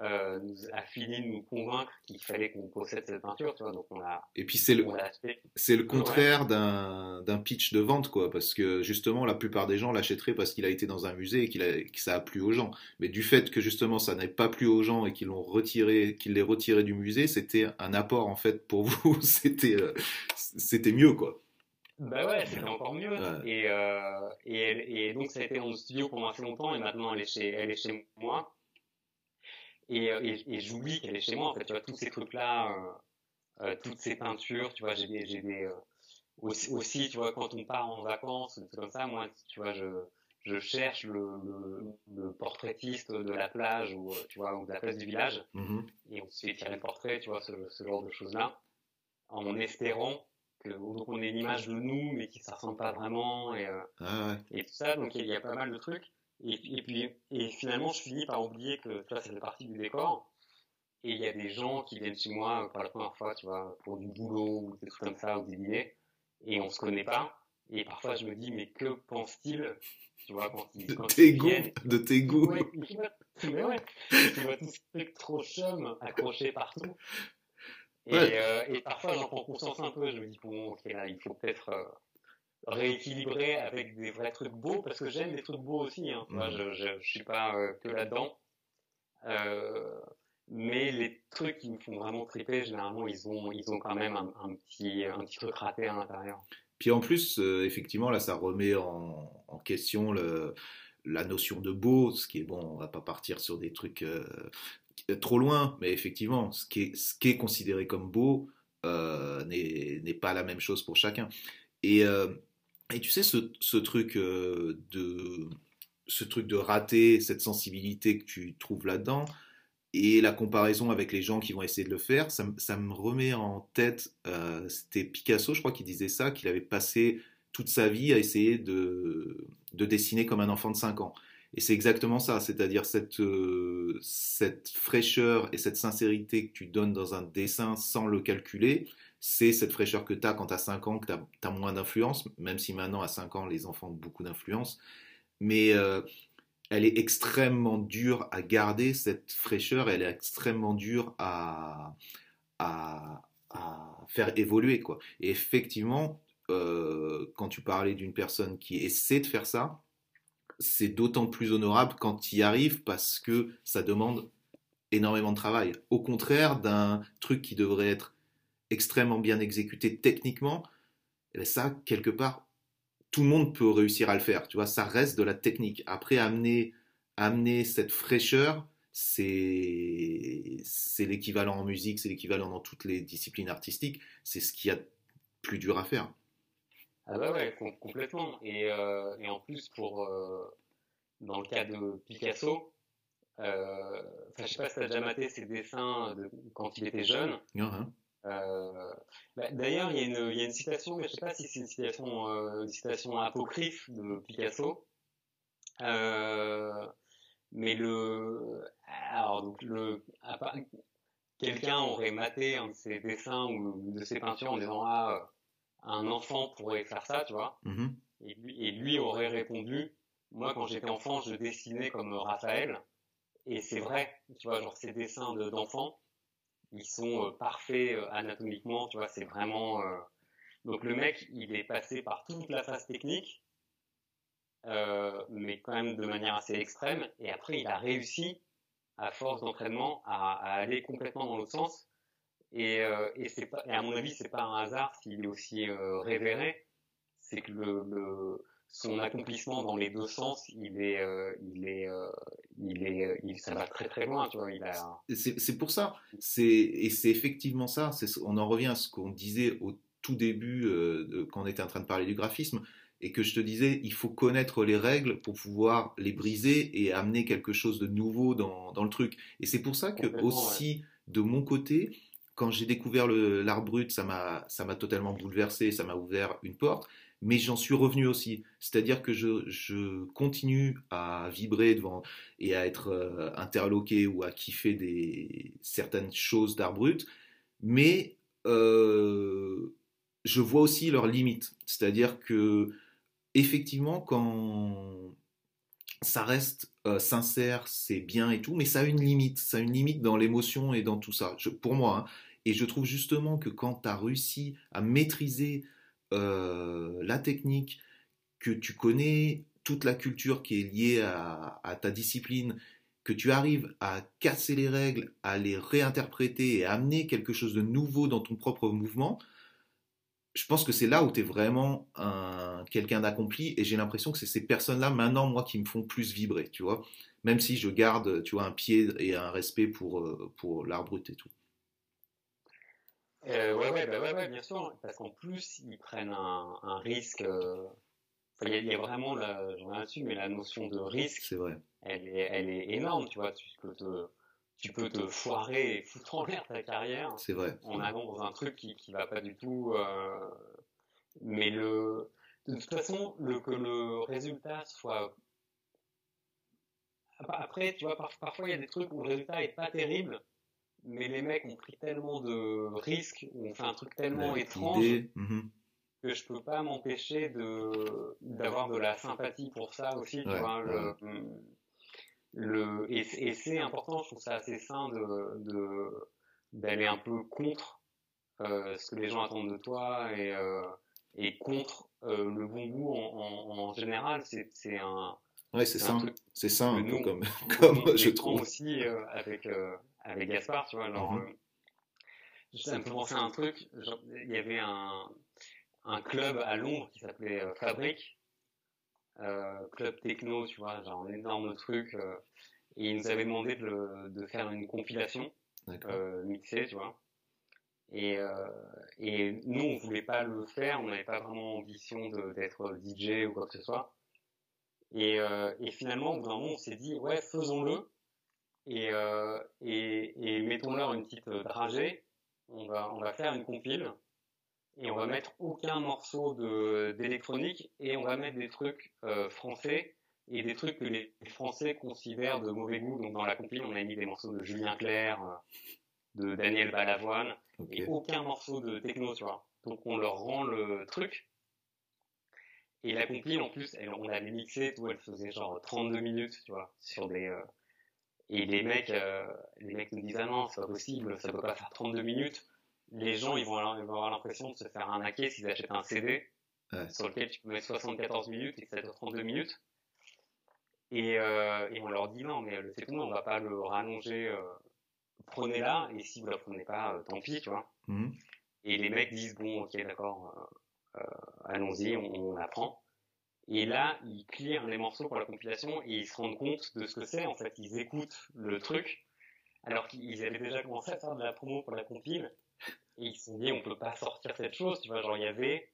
[SPEAKER 2] euh, nous a fini de nous convaincre qu'il fallait qu'on possède cette peinture, tu vois, donc on a.
[SPEAKER 1] Et puis c'est le, c'est le contraire d'un, d'un pitch de vente, quoi, parce que justement la plupart des gens l'achèteraient parce qu'il a été dans un musée et qu'il a, que ça a plu aux gens. Mais du fait que justement ça n'ait pas plu aux gens et qu'ils l'ont retiré, qu'ils l'aient retiré du musée, c'était un apport en fait pour vous, c'était, euh, c'était mieux, quoi.
[SPEAKER 2] Bah ouais, c'était encore mieux. Et, euh, et, et, donc ça a été en studio pendant assez longtemps et maintenant elle est chez, elle est chez moi. Et, euh, et, et j'oublie qu'elle est chez moi, en fait, tu vois, tous ces trucs-là, euh, toutes ces peintures, tu vois, j'ai des, des aussi, aussi, tu vois, quand on part en vacances, c'est comme ça, moi, tu vois, je, je cherche le, le, le, portraitiste de la plage ou, tu vois, ou de la place du village,
[SPEAKER 1] Mhm.
[SPEAKER 2] et on se fait tirer le portrait, tu vois, ce, ce genre de choses-là, en espérant que, donc on ait une image de nous, mais qui ne ressemble pas vraiment, et, euh,
[SPEAKER 1] Ah ouais.
[SPEAKER 2] et tout ça, donc il y a pas mal de trucs. Et, et puis, et finalement, je finis par oublier que, ça fait partie du décor. Et il y a des gens qui viennent chez moi euh, pour la première fois, tu vois, pour du boulot ou des trucs comme ça, ou des dîners, et on se connaît pas. Et parfois, je me dis, mais que pense-t-il, tu vois, quand ils,
[SPEAKER 1] De
[SPEAKER 2] quand
[SPEAKER 1] tes
[SPEAKER 2] ils
[SPEAKER 1] goûts,
[SPEAKER 2] viennent
[SPEAKER 1] de tes goûts.
[SPEAKER 2] Ouais, mais ouais, tu vois tout ce truc trop chum accroché partout. Et,
[SPEAKER 1] Ouais.
[SPEAKER 2] euh, et parfois j'en prends conscience un peu, je me dis bon ok là il faut peut-être euh, rééquilibrer avec des vrais trucs beaux parce que j'aime des trucs beaux aussi, hein, vois,
[SPEAKER 1] Mhm.
[SPEAKER 2] je, je, je suis pas euh, que là-dedans. Euh, mais les trucs qui me font vraiment triper, généralement ils ont, ils ont quand même un, un petit, un petit truc raté à l'intérieur.
[SPEAKER 1] Puis en plus, euh, effectivement, là, ça remet en, en question le, la notion de beau, ce qui est bon, on va pas partir sur des trucs euh, trop loin, mais effectivement, ce qui est, ce qui est considéré comme beau euh, n'est n'est pas la même chose pour chacun. Et, euh, et tu sais, ce, truc euh, de ce truc de rater, cette sensibilité que tu trouves là-dedans, et la comparaison avec les gens qui vont essayer de le faire, ça, me- ça me remet en tête, euh, c'était Picasso, je crois, qui disait ça, qu'il avait passé toute sa vie à essayer de, de dessiner comme un enfant de 5 ans. Et c'est exactement ça, c'est-à-dire cette, euh, cette fraîcheur et cette sincérité que tu donnes dans un dessin sans le calculer, c'est cette fraîcheur que tu as quand tu as 5 ans, que tu as, moins d'influence, même si maintenant à 5 ans les enfants ont beaucoup d'influence. Mais euh, elle est extrêmement dure à garder, cette fraîcheur, elle est extrêmement dure à, à, faire évoluer. Quoi. Et effectivement, euh, quand tu parlais d'une personne qui essaie de faire ça, c'est d'autant plus honorable quand tu y arrives parce que ça demande énormément de travail. Au contraire d'un truc qui devrait être extrêmement bien exécuté techniquement, ça, quelque part, tout le monde peut réussir à le faire. Tu vois, ça reste de la technique. Après, amener, amener cette fraîcheur, c'est c'est l'équivalent en musique, c'est l'équivalent dans toutes les disciplines artistiques. C'est ce qu'il y a de plus dur à faire.
[SPEAKER 2] Ah bah ouais, com- complètement. Et, euh, et en plus, pour, euh, dans le cas de Picasso, euh, je sais pas si t'as déjà maté ses dessins de, quand il était jeune.
[SPEAKER 1] Hein,
[SPEAKER 2] Euh, bah, d'ailleurs, il y, a une- il y a une citation, mais je sais pas si c'est une citation, euh, une citation apocryphe de Picasso. Euh, mais le, alors donc le, quelqu'un aurait maté un de ses dessins ou de ses peintures en disant ah un enfant pourrait faire ça, tu vois.
[SPEAKER 1] Mhm.
[SPEAKER 2] Et lui, et lui aurait répondu, moi quand j'étais enfant, je dessinais comme Raphaël. Et c'est vrai, tu vois, genre ces dessins de- d'enfants, ils sont euh, parfaits euh, anatomiquement, tu vois, c'est vraiment... euh, Donc le mec, il est passé par toute la phase technique, mais quand même de manière assez extrême, et après il a réussi, à force d'entraînement, à, aller complètement dans l'autre sens. Et, à mon avis, c'est pas un hasard s'il est aussi révéré, c'est que le, son accomplissement dans les deux sens, il est, euh, il est, euh, il est, il, ça va très très loin, tu vois. Il a.
[SPEAKER 1] C'est pour ça, c'est et c'est effectivement ça. c'est- On en revient à ce qu'on disait au tout début euh, quand on était en train de parler du graphisme et que je te disais, il faut connaître les règles pour pouvoir les briser et amener quelque chose de nouveau dans, dans le truc. Et c'est pour ça que aussi de mon côté, quand j'ai découvert l'art brut, ça m'a totalement bouleversé, ça m'a ouvert une porte. Mais j'en suis revenu aussi. C'est-à-dire que je, je continue à vibrer devant et à être euh, interloqué ou à kiffer des, certaines choses d'art brut, mais euh, je vois aussi leurs limites. C'est-à-dire que, effectivement, quand ça reste euh, sincère, c'est bien et tout, mais ça a une limite. Ça a une limite dans l'émotion et dans tout ça, pour moi. hein. Et je trouve justement que quand tu as réussi à maîtriser euh, la technique, que tu connais toute la culture qui est liée à, ta discipline, que tu arrives à casser les règles, à les réinterpréter et à amener quelque chose de nouveau dans ton propre mouvement, je pense que c'est là où tu es vraiment un, quelqu'un d'accompli et j'ai l'impression que c'est ces personnes-là maintenant, moi, qui me font plus vibrer, tu vois. Même si je garde, tu vois, un pied et un respect pour, euh, pour l'art brut et tout.
[SPEAKER 2] Euh, ouais, ouais, bah ouais, ouais, bien sûr, parce qu'en plus, ils prennent un, un risque. euh, enfin, Il y, a- il y a vraiment, la, je reviens dessus, mais la notion de risque,
[SPEAKER 1] C'est vrai.
[SPEAKER 2] elle est, elle est énorme, tu vois. Tu peux te, tu peux te foirer et foutre en l'air ta carrière
[SPEAKER 1] C'est vrai.
[SPEAKER 2] en allant dans un truc qui, qui va pas du tout. euh, mais le, de toute façon, le, que le résultat soit. Après, tu vois, par- parfois il y a des trucs où le résultat est pas terrible, mais les mecs ont pris tellement de risques, ont fait un truc tellement étrange
[SPEAKER 1] mhm.
[SPEAKER 2] que je peux pas m'empêcher de d'avoir de la sympathie pour ça aussi, tu
[SPEAKER 1] Ouais,
[SPEAKER 2] vois. Le, le, et, c'est- et c'est important, je trouve ça assez sain de, de, d'aller un peu contre euh, ce que les gens attendent de toi et, euh, et contre euh, le bon goût en, en, en général. C'est, un,
[SPEAKER 1] Ouais, c'est ça. C'est ça un peu comme, comme je trouve.
[SPEAKER 2] aussi avec, avec Gaspard, tu vois. Alors,
[SPEAKER 1] Mhm.
[SPEAKER 2] euh, ça me fait penser à un truc. genre, Il y avait un, un club à Londres qui s'appelait euh, Fabric, euh, club techno, tu vois, genre un énorme truc. euh, et ils nous avaient demandé de, le- de faire une compilation euh, mixée, tu vois. Et, euh, et nous, on voulait pas le faire, on n'avait pas vraiment ambition d'être DJ ou quoi que ce soit. Et, euh, et finalement, au bout d'un moment, on s'est dit, ouais, faisons-le. Et, euh, et, et mettons-leur une petite euh, dragée. On va, on va faire une compile. Et on va mettre aucun morceau d'électronique. Et on va mettre des trucs euh, français. Et des trucs que les Français considèrent de mauvais goût. Donc dans la compile, on a mis des morceaux de Julien Clerc, euh, de Daniel Balavoine. Et aucun morceau de techno, tu vois. Donc on leur rend le truc. Et la compile, en plus, elle, on l'avait mixée, tout, elle faisait genre 32 minutes, tu vois, sur des... euh, Et les mecs, euh, les mecs nous disent, ah non, c'est pas possible, ça peut pas faire 32 minutes. Les gens, ils vont avoir, l'impression de se faire arnaquer s'ils achètent un CD
[SPEAKER 1] Ouais.
[SPEAKER 2] sur lequel tu peux mettre 74 minutes et que ça dure 32 minutes. Et, euh, et on leur dit, non, mais le tout, on va pas le rallonger, euh, prenez-la, et si vous la prenez pas, euh, tant pis, tu vois.
[SPEAKER 1] Mhm.
[SPEAKER 2] Et les mecs disent bon, ok, d'accord, euh, euh, allons-y, on, on la prend. Et là, ils clearent les morceaux pour la compilation et ils se rendent compte de ce que c'est. En fait, ils écoutent le truc, alors qu'ils avaient déjà commencé à faire de la promo pour la compile. Et ils se sont dit, on peut pas sortir cette chose, tu vois. Genre, il y avait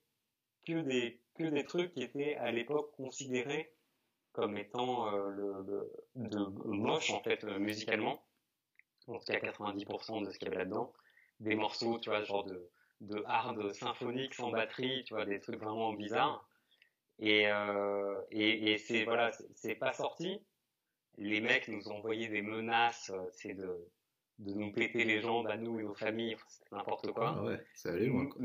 [SPEAKER 2] que des, que des trucs qui étaient à l'époque considérés comme étant euh, le, le- de moche, en fait, euh, musicalement. En tout cas, 90% de ce qu'il y avait là-dedans. Des morceaux, tu vois, genre de, de hard symphonique sans batterie, tu vois, des trucs vraiment bizarres. Et, euh, et, et c'est, voilà, c'est- pas sorti. Les mecs nous ont envoyé des menaces, euh, c'est de, de nous péter les jambes à nous et aux familles, n'importe quoi.
[SPEAKER 1] Ah ouais, ça allait loin. Quoi.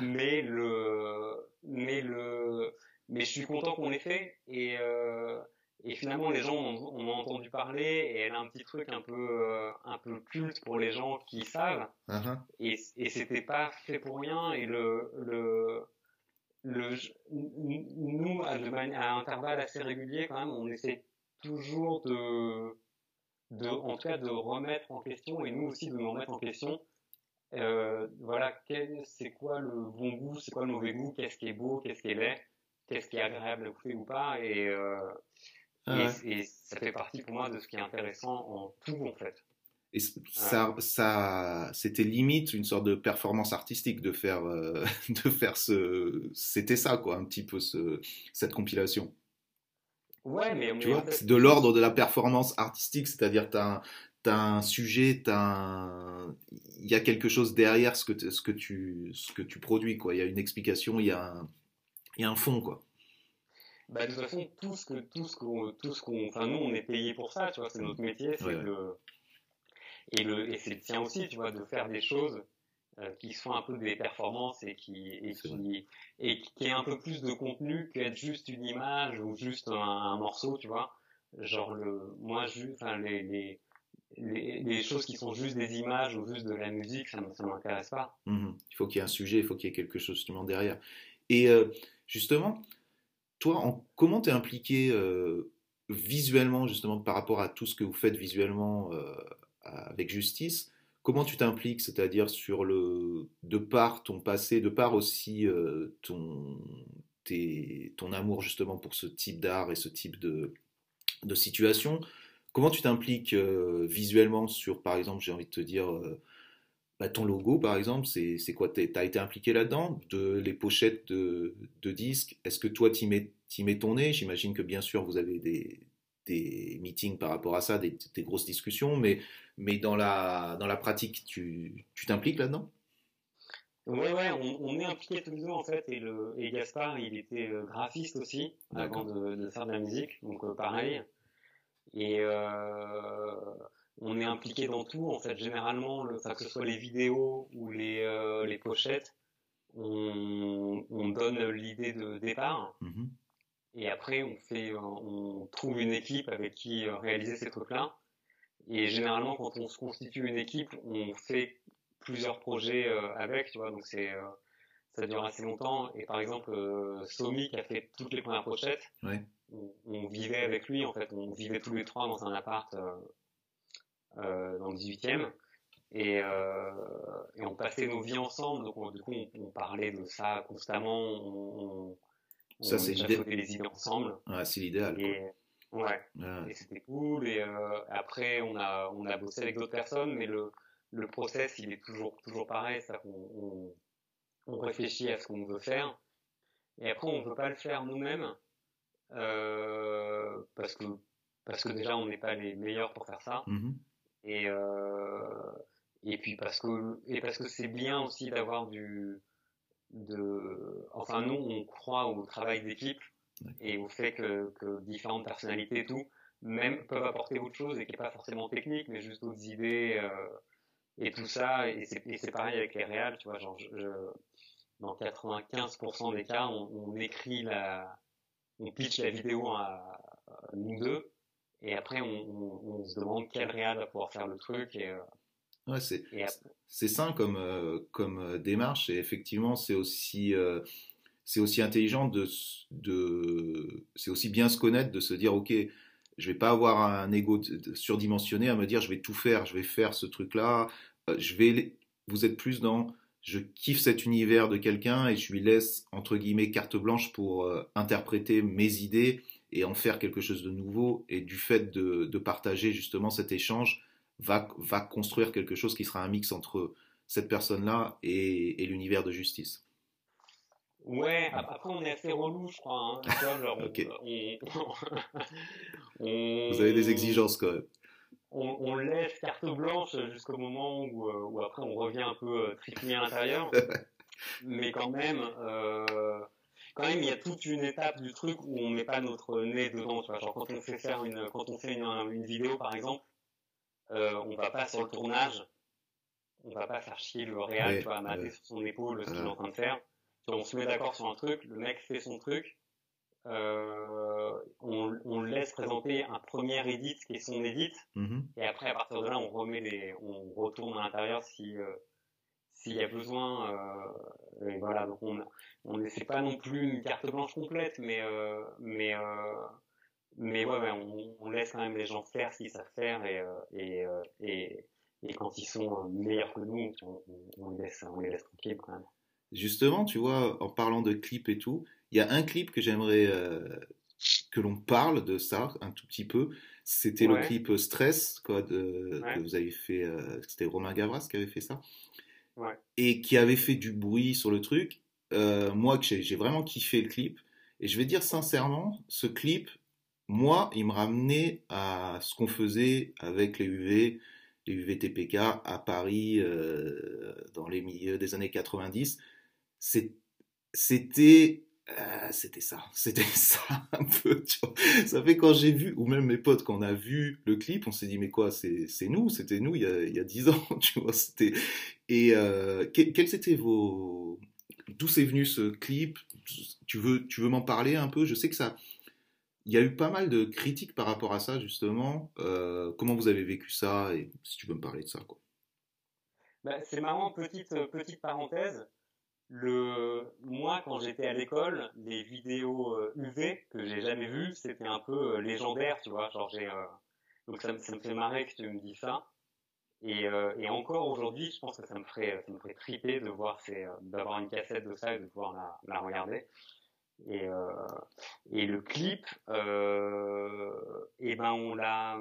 [SPEAKER 2] Mais le mais le mais je suis content qu'on l'ait fait et euh, et finalement les gens en ont, ont entendu parler et elle a un petit truc un peu euh, un peu culte pour les gens qui savent
[SPEAKER 1] Ah, ah.
[SPEAKER 2] et et c'était pas fait pour rien et le le le nous à, de mani- à intervalles assez réguliers quand même on essaie toujours de de en tout cas de remettre en question et nous aussi de nous remettre en question euh, voilà, c'est quoi le bon goût, c'est quoi le mauvais goût, qu'est-ce qui est beau, qu'est-ce qui est laid, qu'est-ce qui est agréable à écouter ou pas, et, euh,
[SPEAKER 1] Ah
[SPEAKER 2] et ça fait partie pour moi de ce qui est intéressant en tout en fait.
[SPEAKER 1] Et ça, ça, c'était limite une sorte de performance artistique de faire, euh, de faire ce, c'était ça quoi, un petit peu ce, cette compilation.
[SPEAKER 2] Ouais, mais,
[SPEAKER 1] Tu vois, c'est de l'ordre de la performance artistique, c'est-à-dire t'as un, t'as un sujet, t'as un, il y a quelque chose derrière ce que, ce que tu, ce que tu produis quoi. Il y a une explication, il y a un, il y a un fond quoi.
[SPEAKER 2] bah, de toute façon, tout ce que, tout ce qu'on, tout ce qu'on, enfin, nous, on est payé pour ça, tu vois, c'est notre métier, c'est
[SPEAKER 1] Ouais, ouais.
[SPEAKER 2] Et le, et c'est le tien aussi, tu vois, de faire des choses euh, qui sont un peu des performances et qui, et qui, et qui est un peu plus de contenu qu'être juste une image ou juste un, un morceau, tu vois. Genre le, moi, ju- enfin, les, les, les, les choses qui sont juste des images ou juste de la musique, ça, ça m'intéresse pas.
[SPEAKER 1] Mhm. Il faut qu'il y ait un sujet, il faut qu'il y ait quelque chose justement derrière. Et euh, justement, toi, en, comment t'es impliqué euh, visuellement justement par rapport à tout ce que vous faites visuellement euh, avec Justice. Comment tu t'impliques, c'est-à-dire sur le de par ton passé, de par aussi euh, ton ton amour justement pour ce type d'art et ce type de de situation? Comment tu t'impliques euh, visuellement sur, par exemple, j'ai envie de te dire, euh, bah, ton logo, par exemple, c'est quoi? Tu as été impliqué là-dedans? De, Les pochettes de, de disques, est-ce que toi, tu mets, mets ton nez? J'imagine que bien sûr, vous avez des, des meetings par rapport à ça, des, des, grosses discussions, mais, mais dans, la, dans la pratique, tu t'impliques là-dedans?
[SPEAKER 2] Ouais, ouais, on, est impliqué tous les deux en fait, et, le, et Gaspard, il était euh, graphiste aussi avant de, de, faire de la musique, donc euh, pareil. Et euh, on est impliqué dans tout en fait. Généralement, le, que ce soit les vidéos ou les, euh, les pochettes, on, on donne l'idée de départ. Mm-hmm. Et après, on fait, on trouve une équipe avec qui réaliser ces trucs-là. Et généralement, quand on se constitue une équipe, on fait plusieurs projets euh, avec, tu vois, donc c'est euh, ça dure assez longtemps. Et par exemple, euh, Somi qui a fait toutes les premières pochettes, on, vivait avec lui en fait, on vivait tous les trois dans un appart dans le 18e. Et, et, on passait nos vies ensemble, donc du coup on, parlait de ça constamment, on,
[SPEAKER 1] ça c'est
[SPEAKER 2] les idées ensemble.
[SPEAKER 1] c'est l'idéal.
[SPEAKER 2] Ouais. Et c'était cool. Et après on a on a bossé avec d'autres personnes, mais le le process, il est toujours, toujours pareil, ça qu'on on, réfléchit à ce qu'on veut faire, et après on ne veut pas le faire nous-mêmes, euh, parce que parce que déjà on n'est pas les meilleurs pour faire ça, mm-hmm. et euh, et puis parce que et parce que c'est bien aussi d'avoir du de enfin nous on croit au travail d'équipe et au fait que, que différentes personnalités et tout même peuvent apporter autre chose et qui n'est pas forcément technique mais juste d'autres idées euh, et tout ça, et c'est pareil avec les réals, tu vois, genre, je, dans 95% des cas, on, écrit la, on pitch la vidéo à, nous deux, et après on, se demande quel réal va pouvoir faire le truc, et, euh,
[SPEAKER 1] Ouais, c'est c'est sain comme, euh, comme euh, démarche et effectivement c'est aussi, c'est aussi intelligent de, de c'est aussi bien se connaître de se dire ok je vais pas avoir un ego surdimensionné à me dire je vais tout faire, je vais faire ce truc-là. Euh, je vais, vous êtes plus dans je kiffe cet univers de quelqu'un et je lui laisse entre guillemets carte blanche pour euh, interpréter mes idées et en faire quelque chose de nouveau. Et du fait de, partager justement cet échange, va, va construire quelque chose qui sera un mix entre cette personne-là et l'univers de justice.
[SPEAKER 2] Ouais, après on est assez relou, je crois. Hein.
[SPEAKER 1] Vous avez des exigences quand même.
[SPEAKER 2] On, laisse carte blanche jusqu'au moment où, euh, où, après on revient un peu euh, tripler à l'intérieur. Mais quand même, euh, quand même, il y a toute une étape du truc où on met pas notre nez dedans. Tu vois. Genre quand on fait faire une, quand on fait une, une vidéo par exemple, euh, on va pas sur le tournage, on va pas faire chier le réal, tu vois, à sur son épaule ce qu'il est en train de faire. On se met d'accord sur un truc, le mec fait son truc, euh, on, on, laisse présenter un premier edit qui est son edit, mm-hmm. et après à partir de là on remet les, on retourne à l'intérieur si euh, s'il y a besoin. Euh, et voilà, donc on on n'essaie pas non plus une carte blanche complète, mais euh, mais euh, mais ouais, ouais on, on, laisse quand même les gens faire ce qu'ils savent faire et et, et, et quand ils sont meilleurs que nous, on, on les laisse on les laisse tranquilles quand même.
[SPEAKER 1] Justement, tu vois, en parlant de clips et tout, il y a un clip que j'aimerais euh, que l'on parle de ça un tout petit peu. C'était le clip Stress quoi, que vous avez fait. Euh, c'était Romain Gavras qui avait fait ça. Et qui avait fait du bruit sur le truc. Euh, moi, j'ai vraiment kiffé le clip. Et je vais dire sincèrement, ce clip, moi, il me ramenait à ce qu'on faisait avec les UV, les UVTPK à Paris dans les milieux des années 90 c'était euh, c'était ça, c'était ça un peu. Ça fait quand j'ai vu, ou même mes potes, quand on a vu le clip, on s'est dit mais quoi, c'est nous, c'était nous il y a il y a dix ans, tu vois. Et euh, étaient vos d'où c'est venu ce clip? Tu veux tu veux m'en parler un peu? Je sais que ça, il y a eu pas mal de critiques par rapport à ça justement. Euh, comment vous avez vécu ça et si tu veux me parler de ça quoi.
[SPEAKER 2] Bah, c'est marrant petite petite parenthèse le moi quand j'étais à l'école les vidéos UV euh, que j'ai jamais vues c'était un peu euh, légendaire tu vois genre j'ai euh, donc ça, me fait marrer que tu me dis ça et, et encore aujourd'hui je pense que ça me ferait ça me ferait triper de voir c'est d'avoir une cassette de ça et de pouvoir la regarder et et le clip et ben on l'a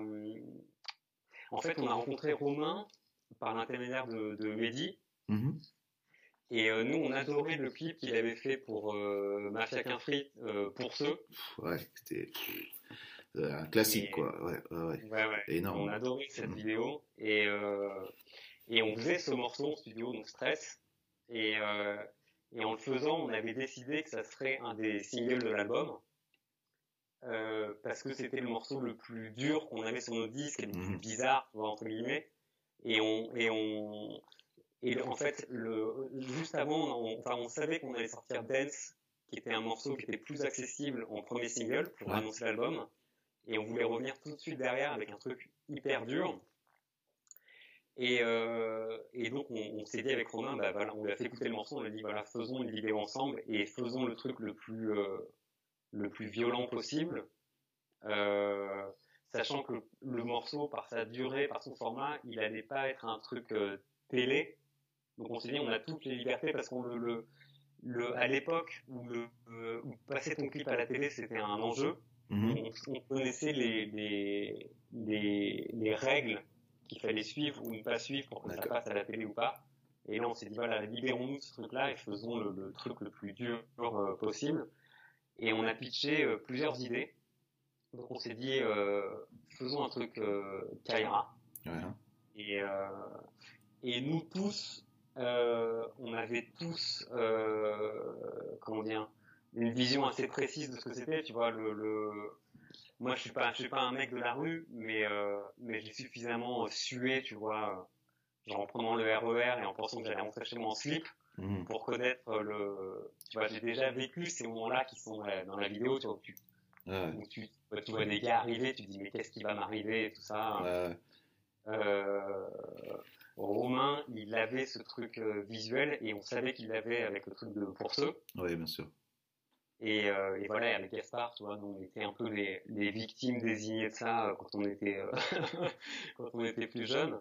[SPEAKER 2] en fait on a rencontré Romain par l'intermédiaire de, de Mehdi.
[SPEAKER 1] Mhm.
[SPEAKER 2] Et euh, nous, on adorait le clip qu'il avait fait pour euh, Mafia qu'un frites, euh, pour ceux.
[SPEAKER 1] Ouais, c'était euh, un classique,
[SPEAKER 2] Et-
[SPEAKER 1] quoi. Ouais, ouais, ouais.
[SPEAKER 2] Ouais, ouais.
[SPEAKER 1] Énorme.
[SPEAKER 2] On adorait cette
[SPEAKER 1] Mhm.
[SPEAKER 2] vidéo. Et, euh, et on faisait ce morceau en studio, donc Stress. Et, euh, et en le faisant, on avait décidé que ça serait un des singles de l'album. Euh, parce que c'était le morceau le plus dur qu'on avait sur notre disque et le plus
[SPEAKER 1] Mhm.
[SPEAKER 2] bizarre, tu vois, entre guillemets. Et on, et on, et en fait, le, juste avant, on, enfin, on savait qu'on allait sortir Dance, qui était un morceau qui était plus accessible en premier single pour
[SPEAKER 1] Ouais.
[SPEAKER 2] annoncer l'album. Et on voulait revenir tout de suite derrière avec un truc hyper dur. Et, euh, et donc on, on s'est dit avec Romain, bah voilà, on lui a fait écouter le morceau, on lui a dit voilà, faisons une vidéo ensemble et faisons le truc le plus euh, le plus violent possible, euh, sachant que le morceau par sa durée, par son format, il allait pas être un truc télé. Donc on s'est dit on a toutes les libertés parce qu'on le, le, le à l'époque où le où passer ton clip à la télé c'était un enjeu
[SPEAKER 1] Mhm.
[SPEAKER 2] on, on connaissait les, les, les, les règles qu'il fallait suivre ou ne pas suivre pour que ça passe à la télé ou pas. Et là, on s'est dit, voilà, libérons-nous de ce truc-là et faisons le, le truc le plus dur euh, possible. Et on a pitché euh, plusieurs idées. Donc on s'est dit, euh, faisons un truc Kaira.
[SPEAKER 1] Ouais.
[SPEAKER 2] Et, et nous tous, on avait tous, comment dire, une vision assez précise de ce que c'était. Tu vois, le, le... moi, je suis pas, je suis pas un mec de la rue, mais euh, mais j'ai suffisamment sué, tu vois, genre en prenant le RER et en pensant que j'allais rentrer chez moi en slip
[SPEAKER 1] Mhm.
[SPEAKER 2] pour connaître le. Tu vois, j'ai déjà vécu ces moments-là qui sont euh, dans la vidéo, tu vois, où tu,
[SPEAKER 1] Ouais,
[SPEAKER 2] où tu, tu vois des gars arriver, tu te dis mais qu'est-ce qui va m'arriver et tout ça.
[SPEAKER 1] ouais.
[SPEAKER 2] Euh, Romain, il avait ce truc euh, visuel et on savait qu'il l'avait avec le truc de pour ceux.
[SPEAKER 1] Ouais, bien sûr.
[SPEAKER 2] Et, euh, et voilà, avec Gaspard, tu vois, nous, on était un peu les, les victimes désignées de ça euh, quand on était euh, quand on était plus jeunes.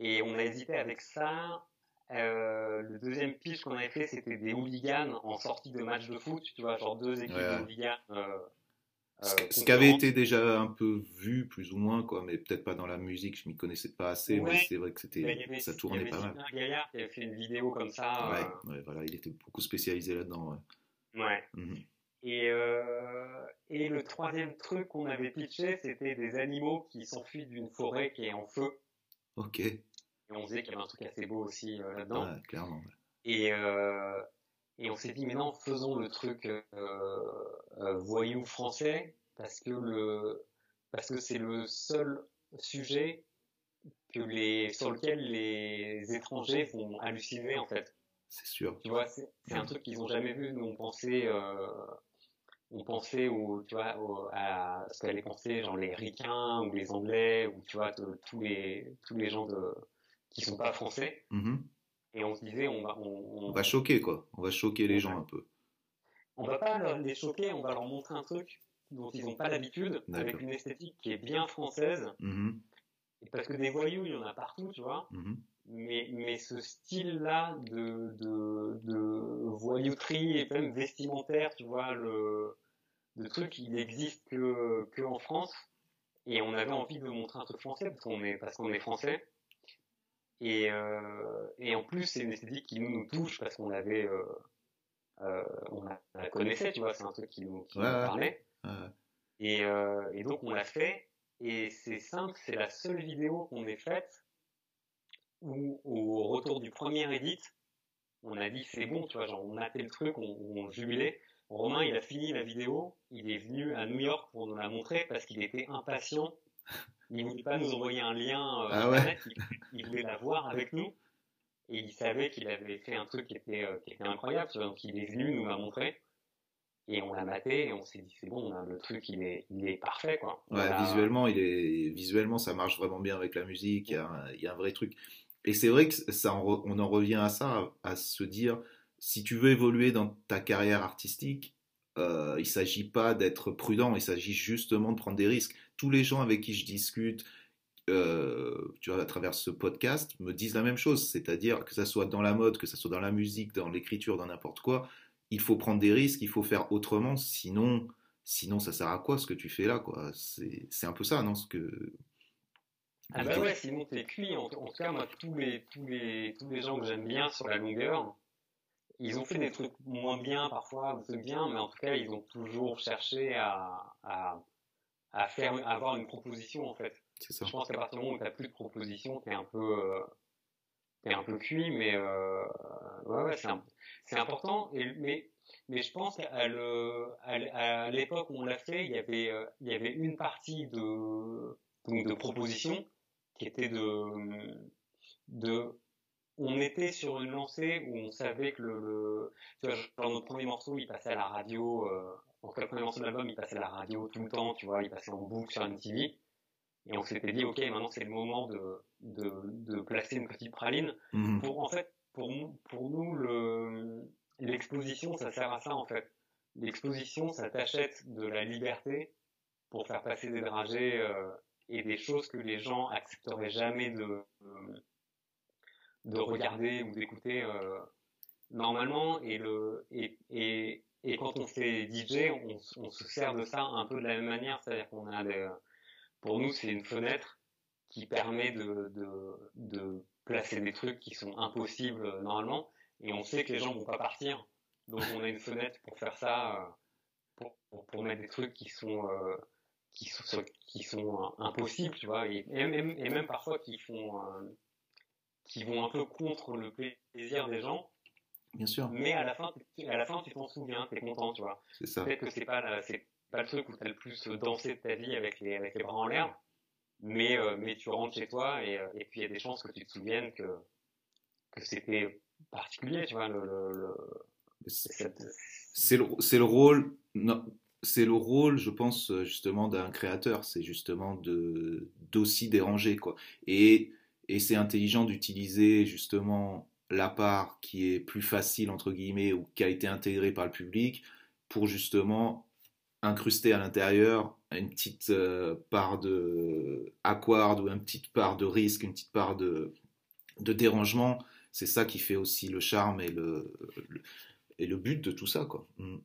[SPEAKER 2] Et on a hésité avec ça. Euh, le deuxième pitch qu'on avait fait, c'était des hooligans en sortie de match de foot, tu vois, genre deux équipes
[SPEAKER 1] Ouais.
[SPEAKER 2] de hooligans. Euh,
[SPEAKER 1] Ce, qui avait été déjà un peu vu, plus ou moins, quoi, mais peut-être pas dans la musique, je m'y connaissais pas assez, mais c'est vrai que
[SPEAKER 2] Il y
[SPEAKER 1] c'était,
[SPEAKER 2] avait-
[SPEAKER 1] ça
[SPEAKER 2] il y
[SPEAKER 1] tournait
[SPEAKER 2] avait
[SPEAKER 1] pas mal.
[SPEAKER 2] Gaillard qui avait fait une vidéo comme ça. euh,
[SPEAKER 1] Ouais, voilà, il était beaucoup spécialisé là-dedans. ouais.
[SPEAKER 2] ouais. Et, euh, et le troisième truc qu'on avait pitché, c'était des animaux qui s'enfuient d'une forêt qui est en feu.
[SPEAKER 1] Ok,
[SPEAKER 2] Et on disait qu'il y avait un truc assez beau aussi euh, là-dedans.
[SPEAKER 1] ouais, clairement. ouais.
[SPEAKER 2] Et, euh, et on s'est dit, mais non, faisons le truc voyou français, parce que le parce que c'est le seul sujet que les, sur lequel les étrangers vont halluciner, en fait.
[SPEAKER 1] C'est sûr.
[SPEAKER 2] Tu vois, c'est un truc qu'ils ont jamais vu. Nous, on pensait, euh, on pensait au, tu vois, au- à ce qu'allaient penser, genre les Ricains ou les Anglais ou tu vois tous les tous les gens de qui sont pas français.
[SPEAKER 1] Mhm.
[SPEAKER 2] Et on se disait, on va, on,
[SPEAKER 1] On va choquer, quoi. On va choquer les gens un peu.
[SPEAKER 2] on va pas leur- les choquer, on va leur montrer un truc dont ils n'ont pas l'habitude, avec une esthétique qui est bien française.
[SPEAKER 1] Mhm.
[SPEAKER 2] Et parce que des voyous, il y en a partout, tu vois.
[SPEAKER 1] Mhm.
[SPEAKER 2] Mais, mais ce style-là de, de, de voyouterie et même vestimentaire, tu vois, le, le truc, il existe que, que en France. Et on avait envie de montrer un truc français parce qu'on est, parce qu'on est français. Et, euh, et en plus, c'est une esthétique qui nous, nous touche parce qu'on avait, euh, euh, on la, on la connaissait, tu vois, c'est un truc qui nous, qui
[SPEAKER 1] Ouais,
[SPEAKER 2] nous parlait.
[SPEAKER 1] Ouais.
[SPEAKER 2] Et, euh, et donc on l'a fait, et c'est simple, c'est la seule vidéo qu'on ait faite où au retour du premier edit, on a dit c'est bon, tu vois, genre on a fait le truc, on, on jubilait. Romain, il a fini la vidéo, il est venu à New York pour nous la montrer parce qu'il était impatient. Il voulait pas nous envoyer un lien euh,
[SPEAKER 1] Ah ouais.
[SPEAKER 2] internet, il, il voulait la voir avec nous. Et il savait qu'il avait fait un truc qui était, euh, qui était incroyable, tu vois, donc il est venu nous la montrer. Et on l'a maté et on s'est dit c'est bon, on a le truc il est, il est parfait quoi.
[SPEAKER 1] Ouais,
[SPEAKER 2] a-
[SPEAKER 1] visuellement, il est visuellement, ça marche vraiment bien avec la musique. Il y a un, il y a un vrai truc. Et c'est vrai que ça, on en revient à ça, à se dire, si tu veux évoluer dans ta carrière artistique, euh, il s'agit pas d'être prudent, il s'agit justement de prendre des risques. Tous les gens avec qui je discute, euh, tu vois, à travers ce podcast, me disent la même chose, c'est-à-dire que ça soit dans la mode, que ça soit dans la musique, dans l'écriture, dans n'importe quoi, il faut prendre des risques, il faut faire autrement, sinon, sinon ça sert à quoi ce que tu fais là, quoi? C'est c'est un peu ça, non, ce que
[SPEAKER 2] Ah bah ouais, sinon t'es cuit. En, tout cas, moi, tous les, tous les, tous les gens que j'aime bien sur la longueur, ils ont fait des trucs moins bien parfois, des trucs bien, mais en tout cas, ils ont toujours cherché à, à, à faire, à avoir une proposition en fait.
[SPEAKER 1] Ça.
[SPEAKER 2] Je pense qu'à partir du moment où t'as plus de proposition, t'es un peu, euh, t'es un peu cuit, mais euh, ouais, ouais, c'est important. Et, mais, mais je pense qu'à le, à l'époque où on l'a fait, il y avait, euh, il y avait une partie de, donc de propositions qui était de, de on était sur une lancée où on savait que le, tu vois, genre notre premier morceau, il passait à la radio, euh, en tout cas le premier morceau de l'album, il passait à la radio tout le temps, tu vois, il passait en boucle sur une TV. Et on s'était dit, ok, maintenant c'est le moment de, de, de, placer une petite praline. Mhm. Pour, en fait, pour, pour nous, le, l'exposition, ça sert à ça, en fait. L'exposition, ça t'achète de la liberté pour faire passer des dragées euh, et des choses que les gens accepteraient jamais de, de regarder ou d'écouter euh, normalement. Et, le, et, et, et, quand on fait DJ, on, on, se sert de ça un peu de la même manière. C'est-à-dire qu'on a des, pour nous, c'est une fenêtre qui permet de, de, de, placer des trucs qui sont impossibles normalement. Et on sait que les gens vont pas partir. Donc on a une fenêtre pour faire ça, euh, pour, pour, pour mettre des trucs qui sont euh, qui sont, qui sont impossibles, tu vois, et, et, même, et même parfois qui font, euh, qui vont un peu contre le plaisir des gens.
[SPEAKER 1] Bien sûr.
[SPEAKER 2] Mais à la fin, à la fin, tu t'en souviens, t'es content, tu vois.
[SPEAKER 1] C'est ça.
[SPEAKER 2] Peut-être que c'est pas, c'est pas le truc où t'as le plus dansé de ta vie avec les, avec les bras en l'air, mais, euh, mais tu rentres chez toi et, euh, et puis il y a des chances que tu te souviennes que, que c'était particulier, tu vois, le, le,
[SPEAKER 1] c'est le, c'est le rôle, non, c'est le rôle, je pense, justement, d'un créateur. C'est justement de, d'aussi déranger, quoi. Et, et c'est intelligent d'utiliser, justement, la part qui est plus facile, entre guillemets, ou qui a été intégrée par le public, pour justement incruster à l'intérieur une petite euh, part de aquard ou une petite part de risque, une petite part de, de dérangement. C'est ça qui fait aussi le charme et le, et le but de tout ça, quoi. Mm.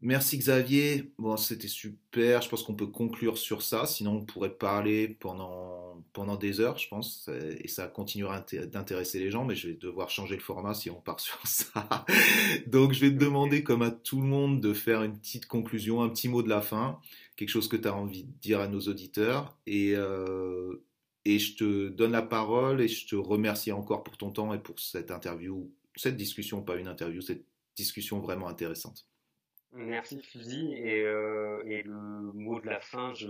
[SPEAKER 1] Merci Xavier. Bon, c'était super. Je pense qu'on peut conclure sur ça. Sinon, on pourrait parler pendant, pendant des heures, je pense. Et ça continuera d'intéresser les gens. Mais je vais devoir changer le format si on part sur ça. Donc, je vais te demander, comme à tout le monde, de faire une petite conclusion, un petit mot de la fin. Quelque chose que tu as envie de dire à nos auditeurs. Et, euh, et je te donne la parole et je te remercie encore pour ton temps et pour cette interview, cette discussion, pas une interview, cette discussion vraiment intéressante.
[SPEAKER 2] Merci Fusil. Et, euh, et, le mot de la fin, je,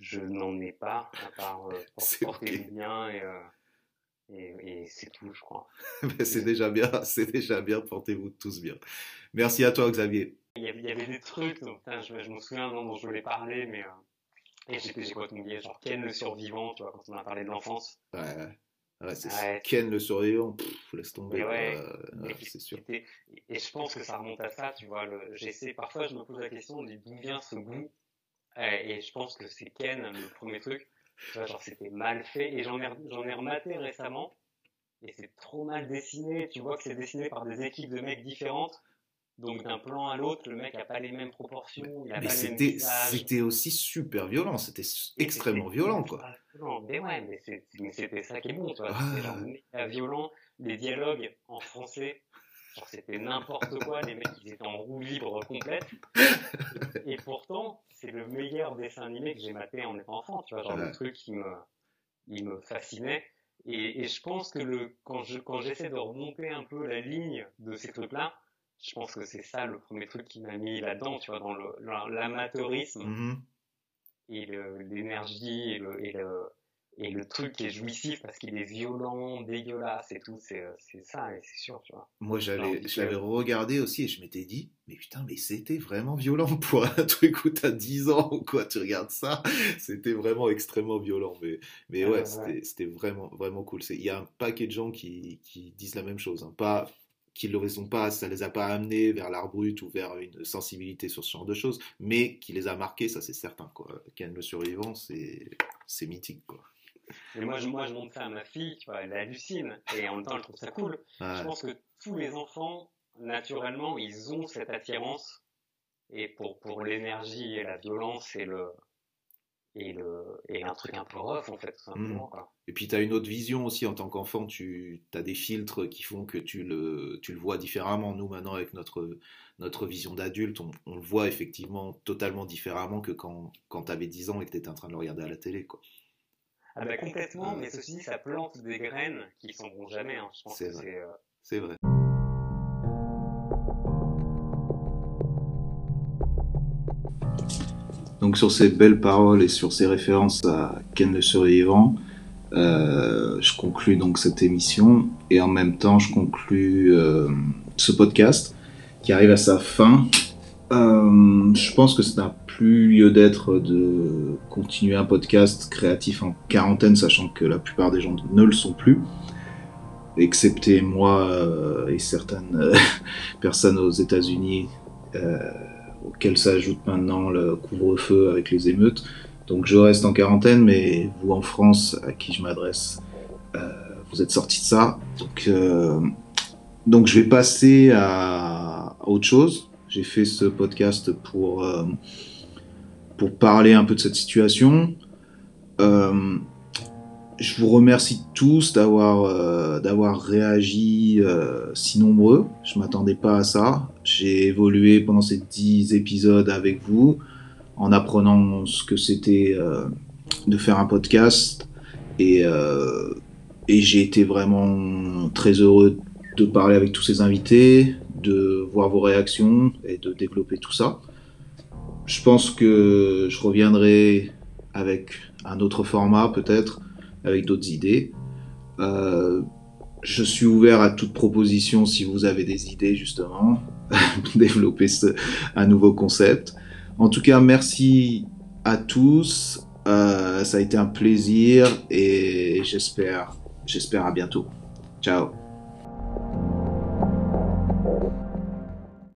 [SPEAKER 2] je n'en ai pas, à part euh, porter bien et, euh, et, et c'est tout, je crois.
[SPEAKER 1] c'est déjà bien, c'est déjà bien, portez-vous tous bien. Merci à toi Xavier.
[SPEAKER 2] Il y avait, il y avait des trucs, donc, je, je, me souviens dont je voulais parler, mais... et j'étais quoi ton genre Ken le survivant, tu vois, quand on a parlé de l'enfance.
[SPEAKER 1] Ouais. Ouais, c'est Ken le surveillant, laisse tomber. c'est sûr.
[SPEAKER 2] Et, je pense que ça remonte à ça, tu vois. J'essaie, parfois, je me pose la question d'où vient ce goût. Et je pense que c'est Ken, le premier truc. Tu vois, genre, c'était mal fait. Et j'en ai, j'en ai rematé récemment. Et c'est trop mal dessiné. Tu vois que c'est dessiné par des équipes de mecs différentes. Donc d'un plan à l'autre, le mec a pas les mêmes proportions, il a mais
[SPEAKER 1] c'était, c'était aussi super violent, c'était extrêmement violent quoi.
[SPEAKER 2] Mais ouais, mais, c'était ça qui est bon, tu vois. C'était genre méga violent, les dialogues en français, genre c'était n'importe quoi, les mecs ils étaient en roue libre complète. Et, pourtant, c'est le meilleur dessin animé que j'ai maté en étant enfant, tu vois, genre le truc qui me, il me fascinait. Et, et je pense que le, quand je, quand j'essaie de remonter un peu la ligne de ces trucs-là, je pense que c'est ça le premier truc qui m'a mis là-dedans, tu vois, dans l'amateurisme mm-hmm. et l'énergie et le, et, le, et le truc qui est jouissif parce qu'il est violent, dégueulasse et tout, c'est ça, et c'est sûr, tu vois.
[SPEAKER 1] Moi, j'avais regardé aussi et je m'étais dit, mais putain, mais c'était vraiment violent pour un truc où t'as 10 ans ou quoi, tu regardes ça, c'était vraiment extrêmement violent. Mais, mais ouais, c'était vraiment, vraiment cool. Il y a un paquet de gens qui, qui disent la même chose, hein. pas qu'ils ne les ont pas, ça les a pas amenés vers l'art brut ou vers une sensibilité sur ce genre de choses, mais qui les a marqués, ça c'est certain. Quoi. Ken le survivant, c'est, c'est mythique. Quoi.
[SPEAKER 2] Et moi, je, moi, je montre ça à ma fille, tu vois, elle hallucine, et en même temps, elle trouve ça cool. Je pense que tous les enfants, naturellement, ils ont cette attirance, et pour, pour l'énergie et la violence et le, et, le, et un truc un peu rough en fait.
[SPEAKER 1] Mmh. Et puis tu as une autre vision aussi en tant qu'enfant, tu as des filtres qui font que tu le, tu le vois différemment. Nous maintenant avec notre, notre vision d'adulte, on, on, le voit effectivement totalement différemment que quand, quand tu avais 10 ans et que tu étais en train de le regarder à la télé. Quoi.
[SPEAKER 2] Ah bah complètement, mais ceci dit, ça plante des graines qui s'en vont jamais. Hein. Je pense
[SPEAKER 1] c'est
[SPEAKER 2] vrai.
[SPEAKER 1] Euh, c'est vrai. Donc sur ces belles paroles et sur ces références à Ken le survivant, euh, je conclus donc cette émission et en même temps je conclus euh, ce podcast qui arrive à sa fin. Euh, je pense que ça n'a plus lieu d'être de continuer un podcast créatif en quarantaine, sachant que la plupart des gens ne le sont plus, excepté moi et certaines personnes aux États-Unis auquel s'ajoute maintenant le couvre-feu avec les émeutes. Donc je reste en quarantaine, mais vous en France, à qui je m'adresse, euh, vous êtes sortis de ça. Donc, euh, je vais passer à, autre chose. J'ai fait ce podcast pour, euh, pour parler un peu de cette situation. je vous remercie tous d'avoir d'avoir réagi si nombreux. Je m'attendais pas à ça. J'ai évolué pendant ces dix épisodes avec vous en apprenant ce que c'était euh, de faire un podcast et, euh, et j'ai été vraiment très heureux de parler avec tous ces invités, de voir vos réactions et de développer tout ça. Je pense que je reviendrai avec un autre format peut-être, avec d'autres idées. Euh, je suis ouvert à toute proposition si vous avez des idées justement. développer ce, un nouveau concept. En tout cas, merci à tous. Euh, ça a été un plaisir et j'espère, j'espère à bientôt. Ciao.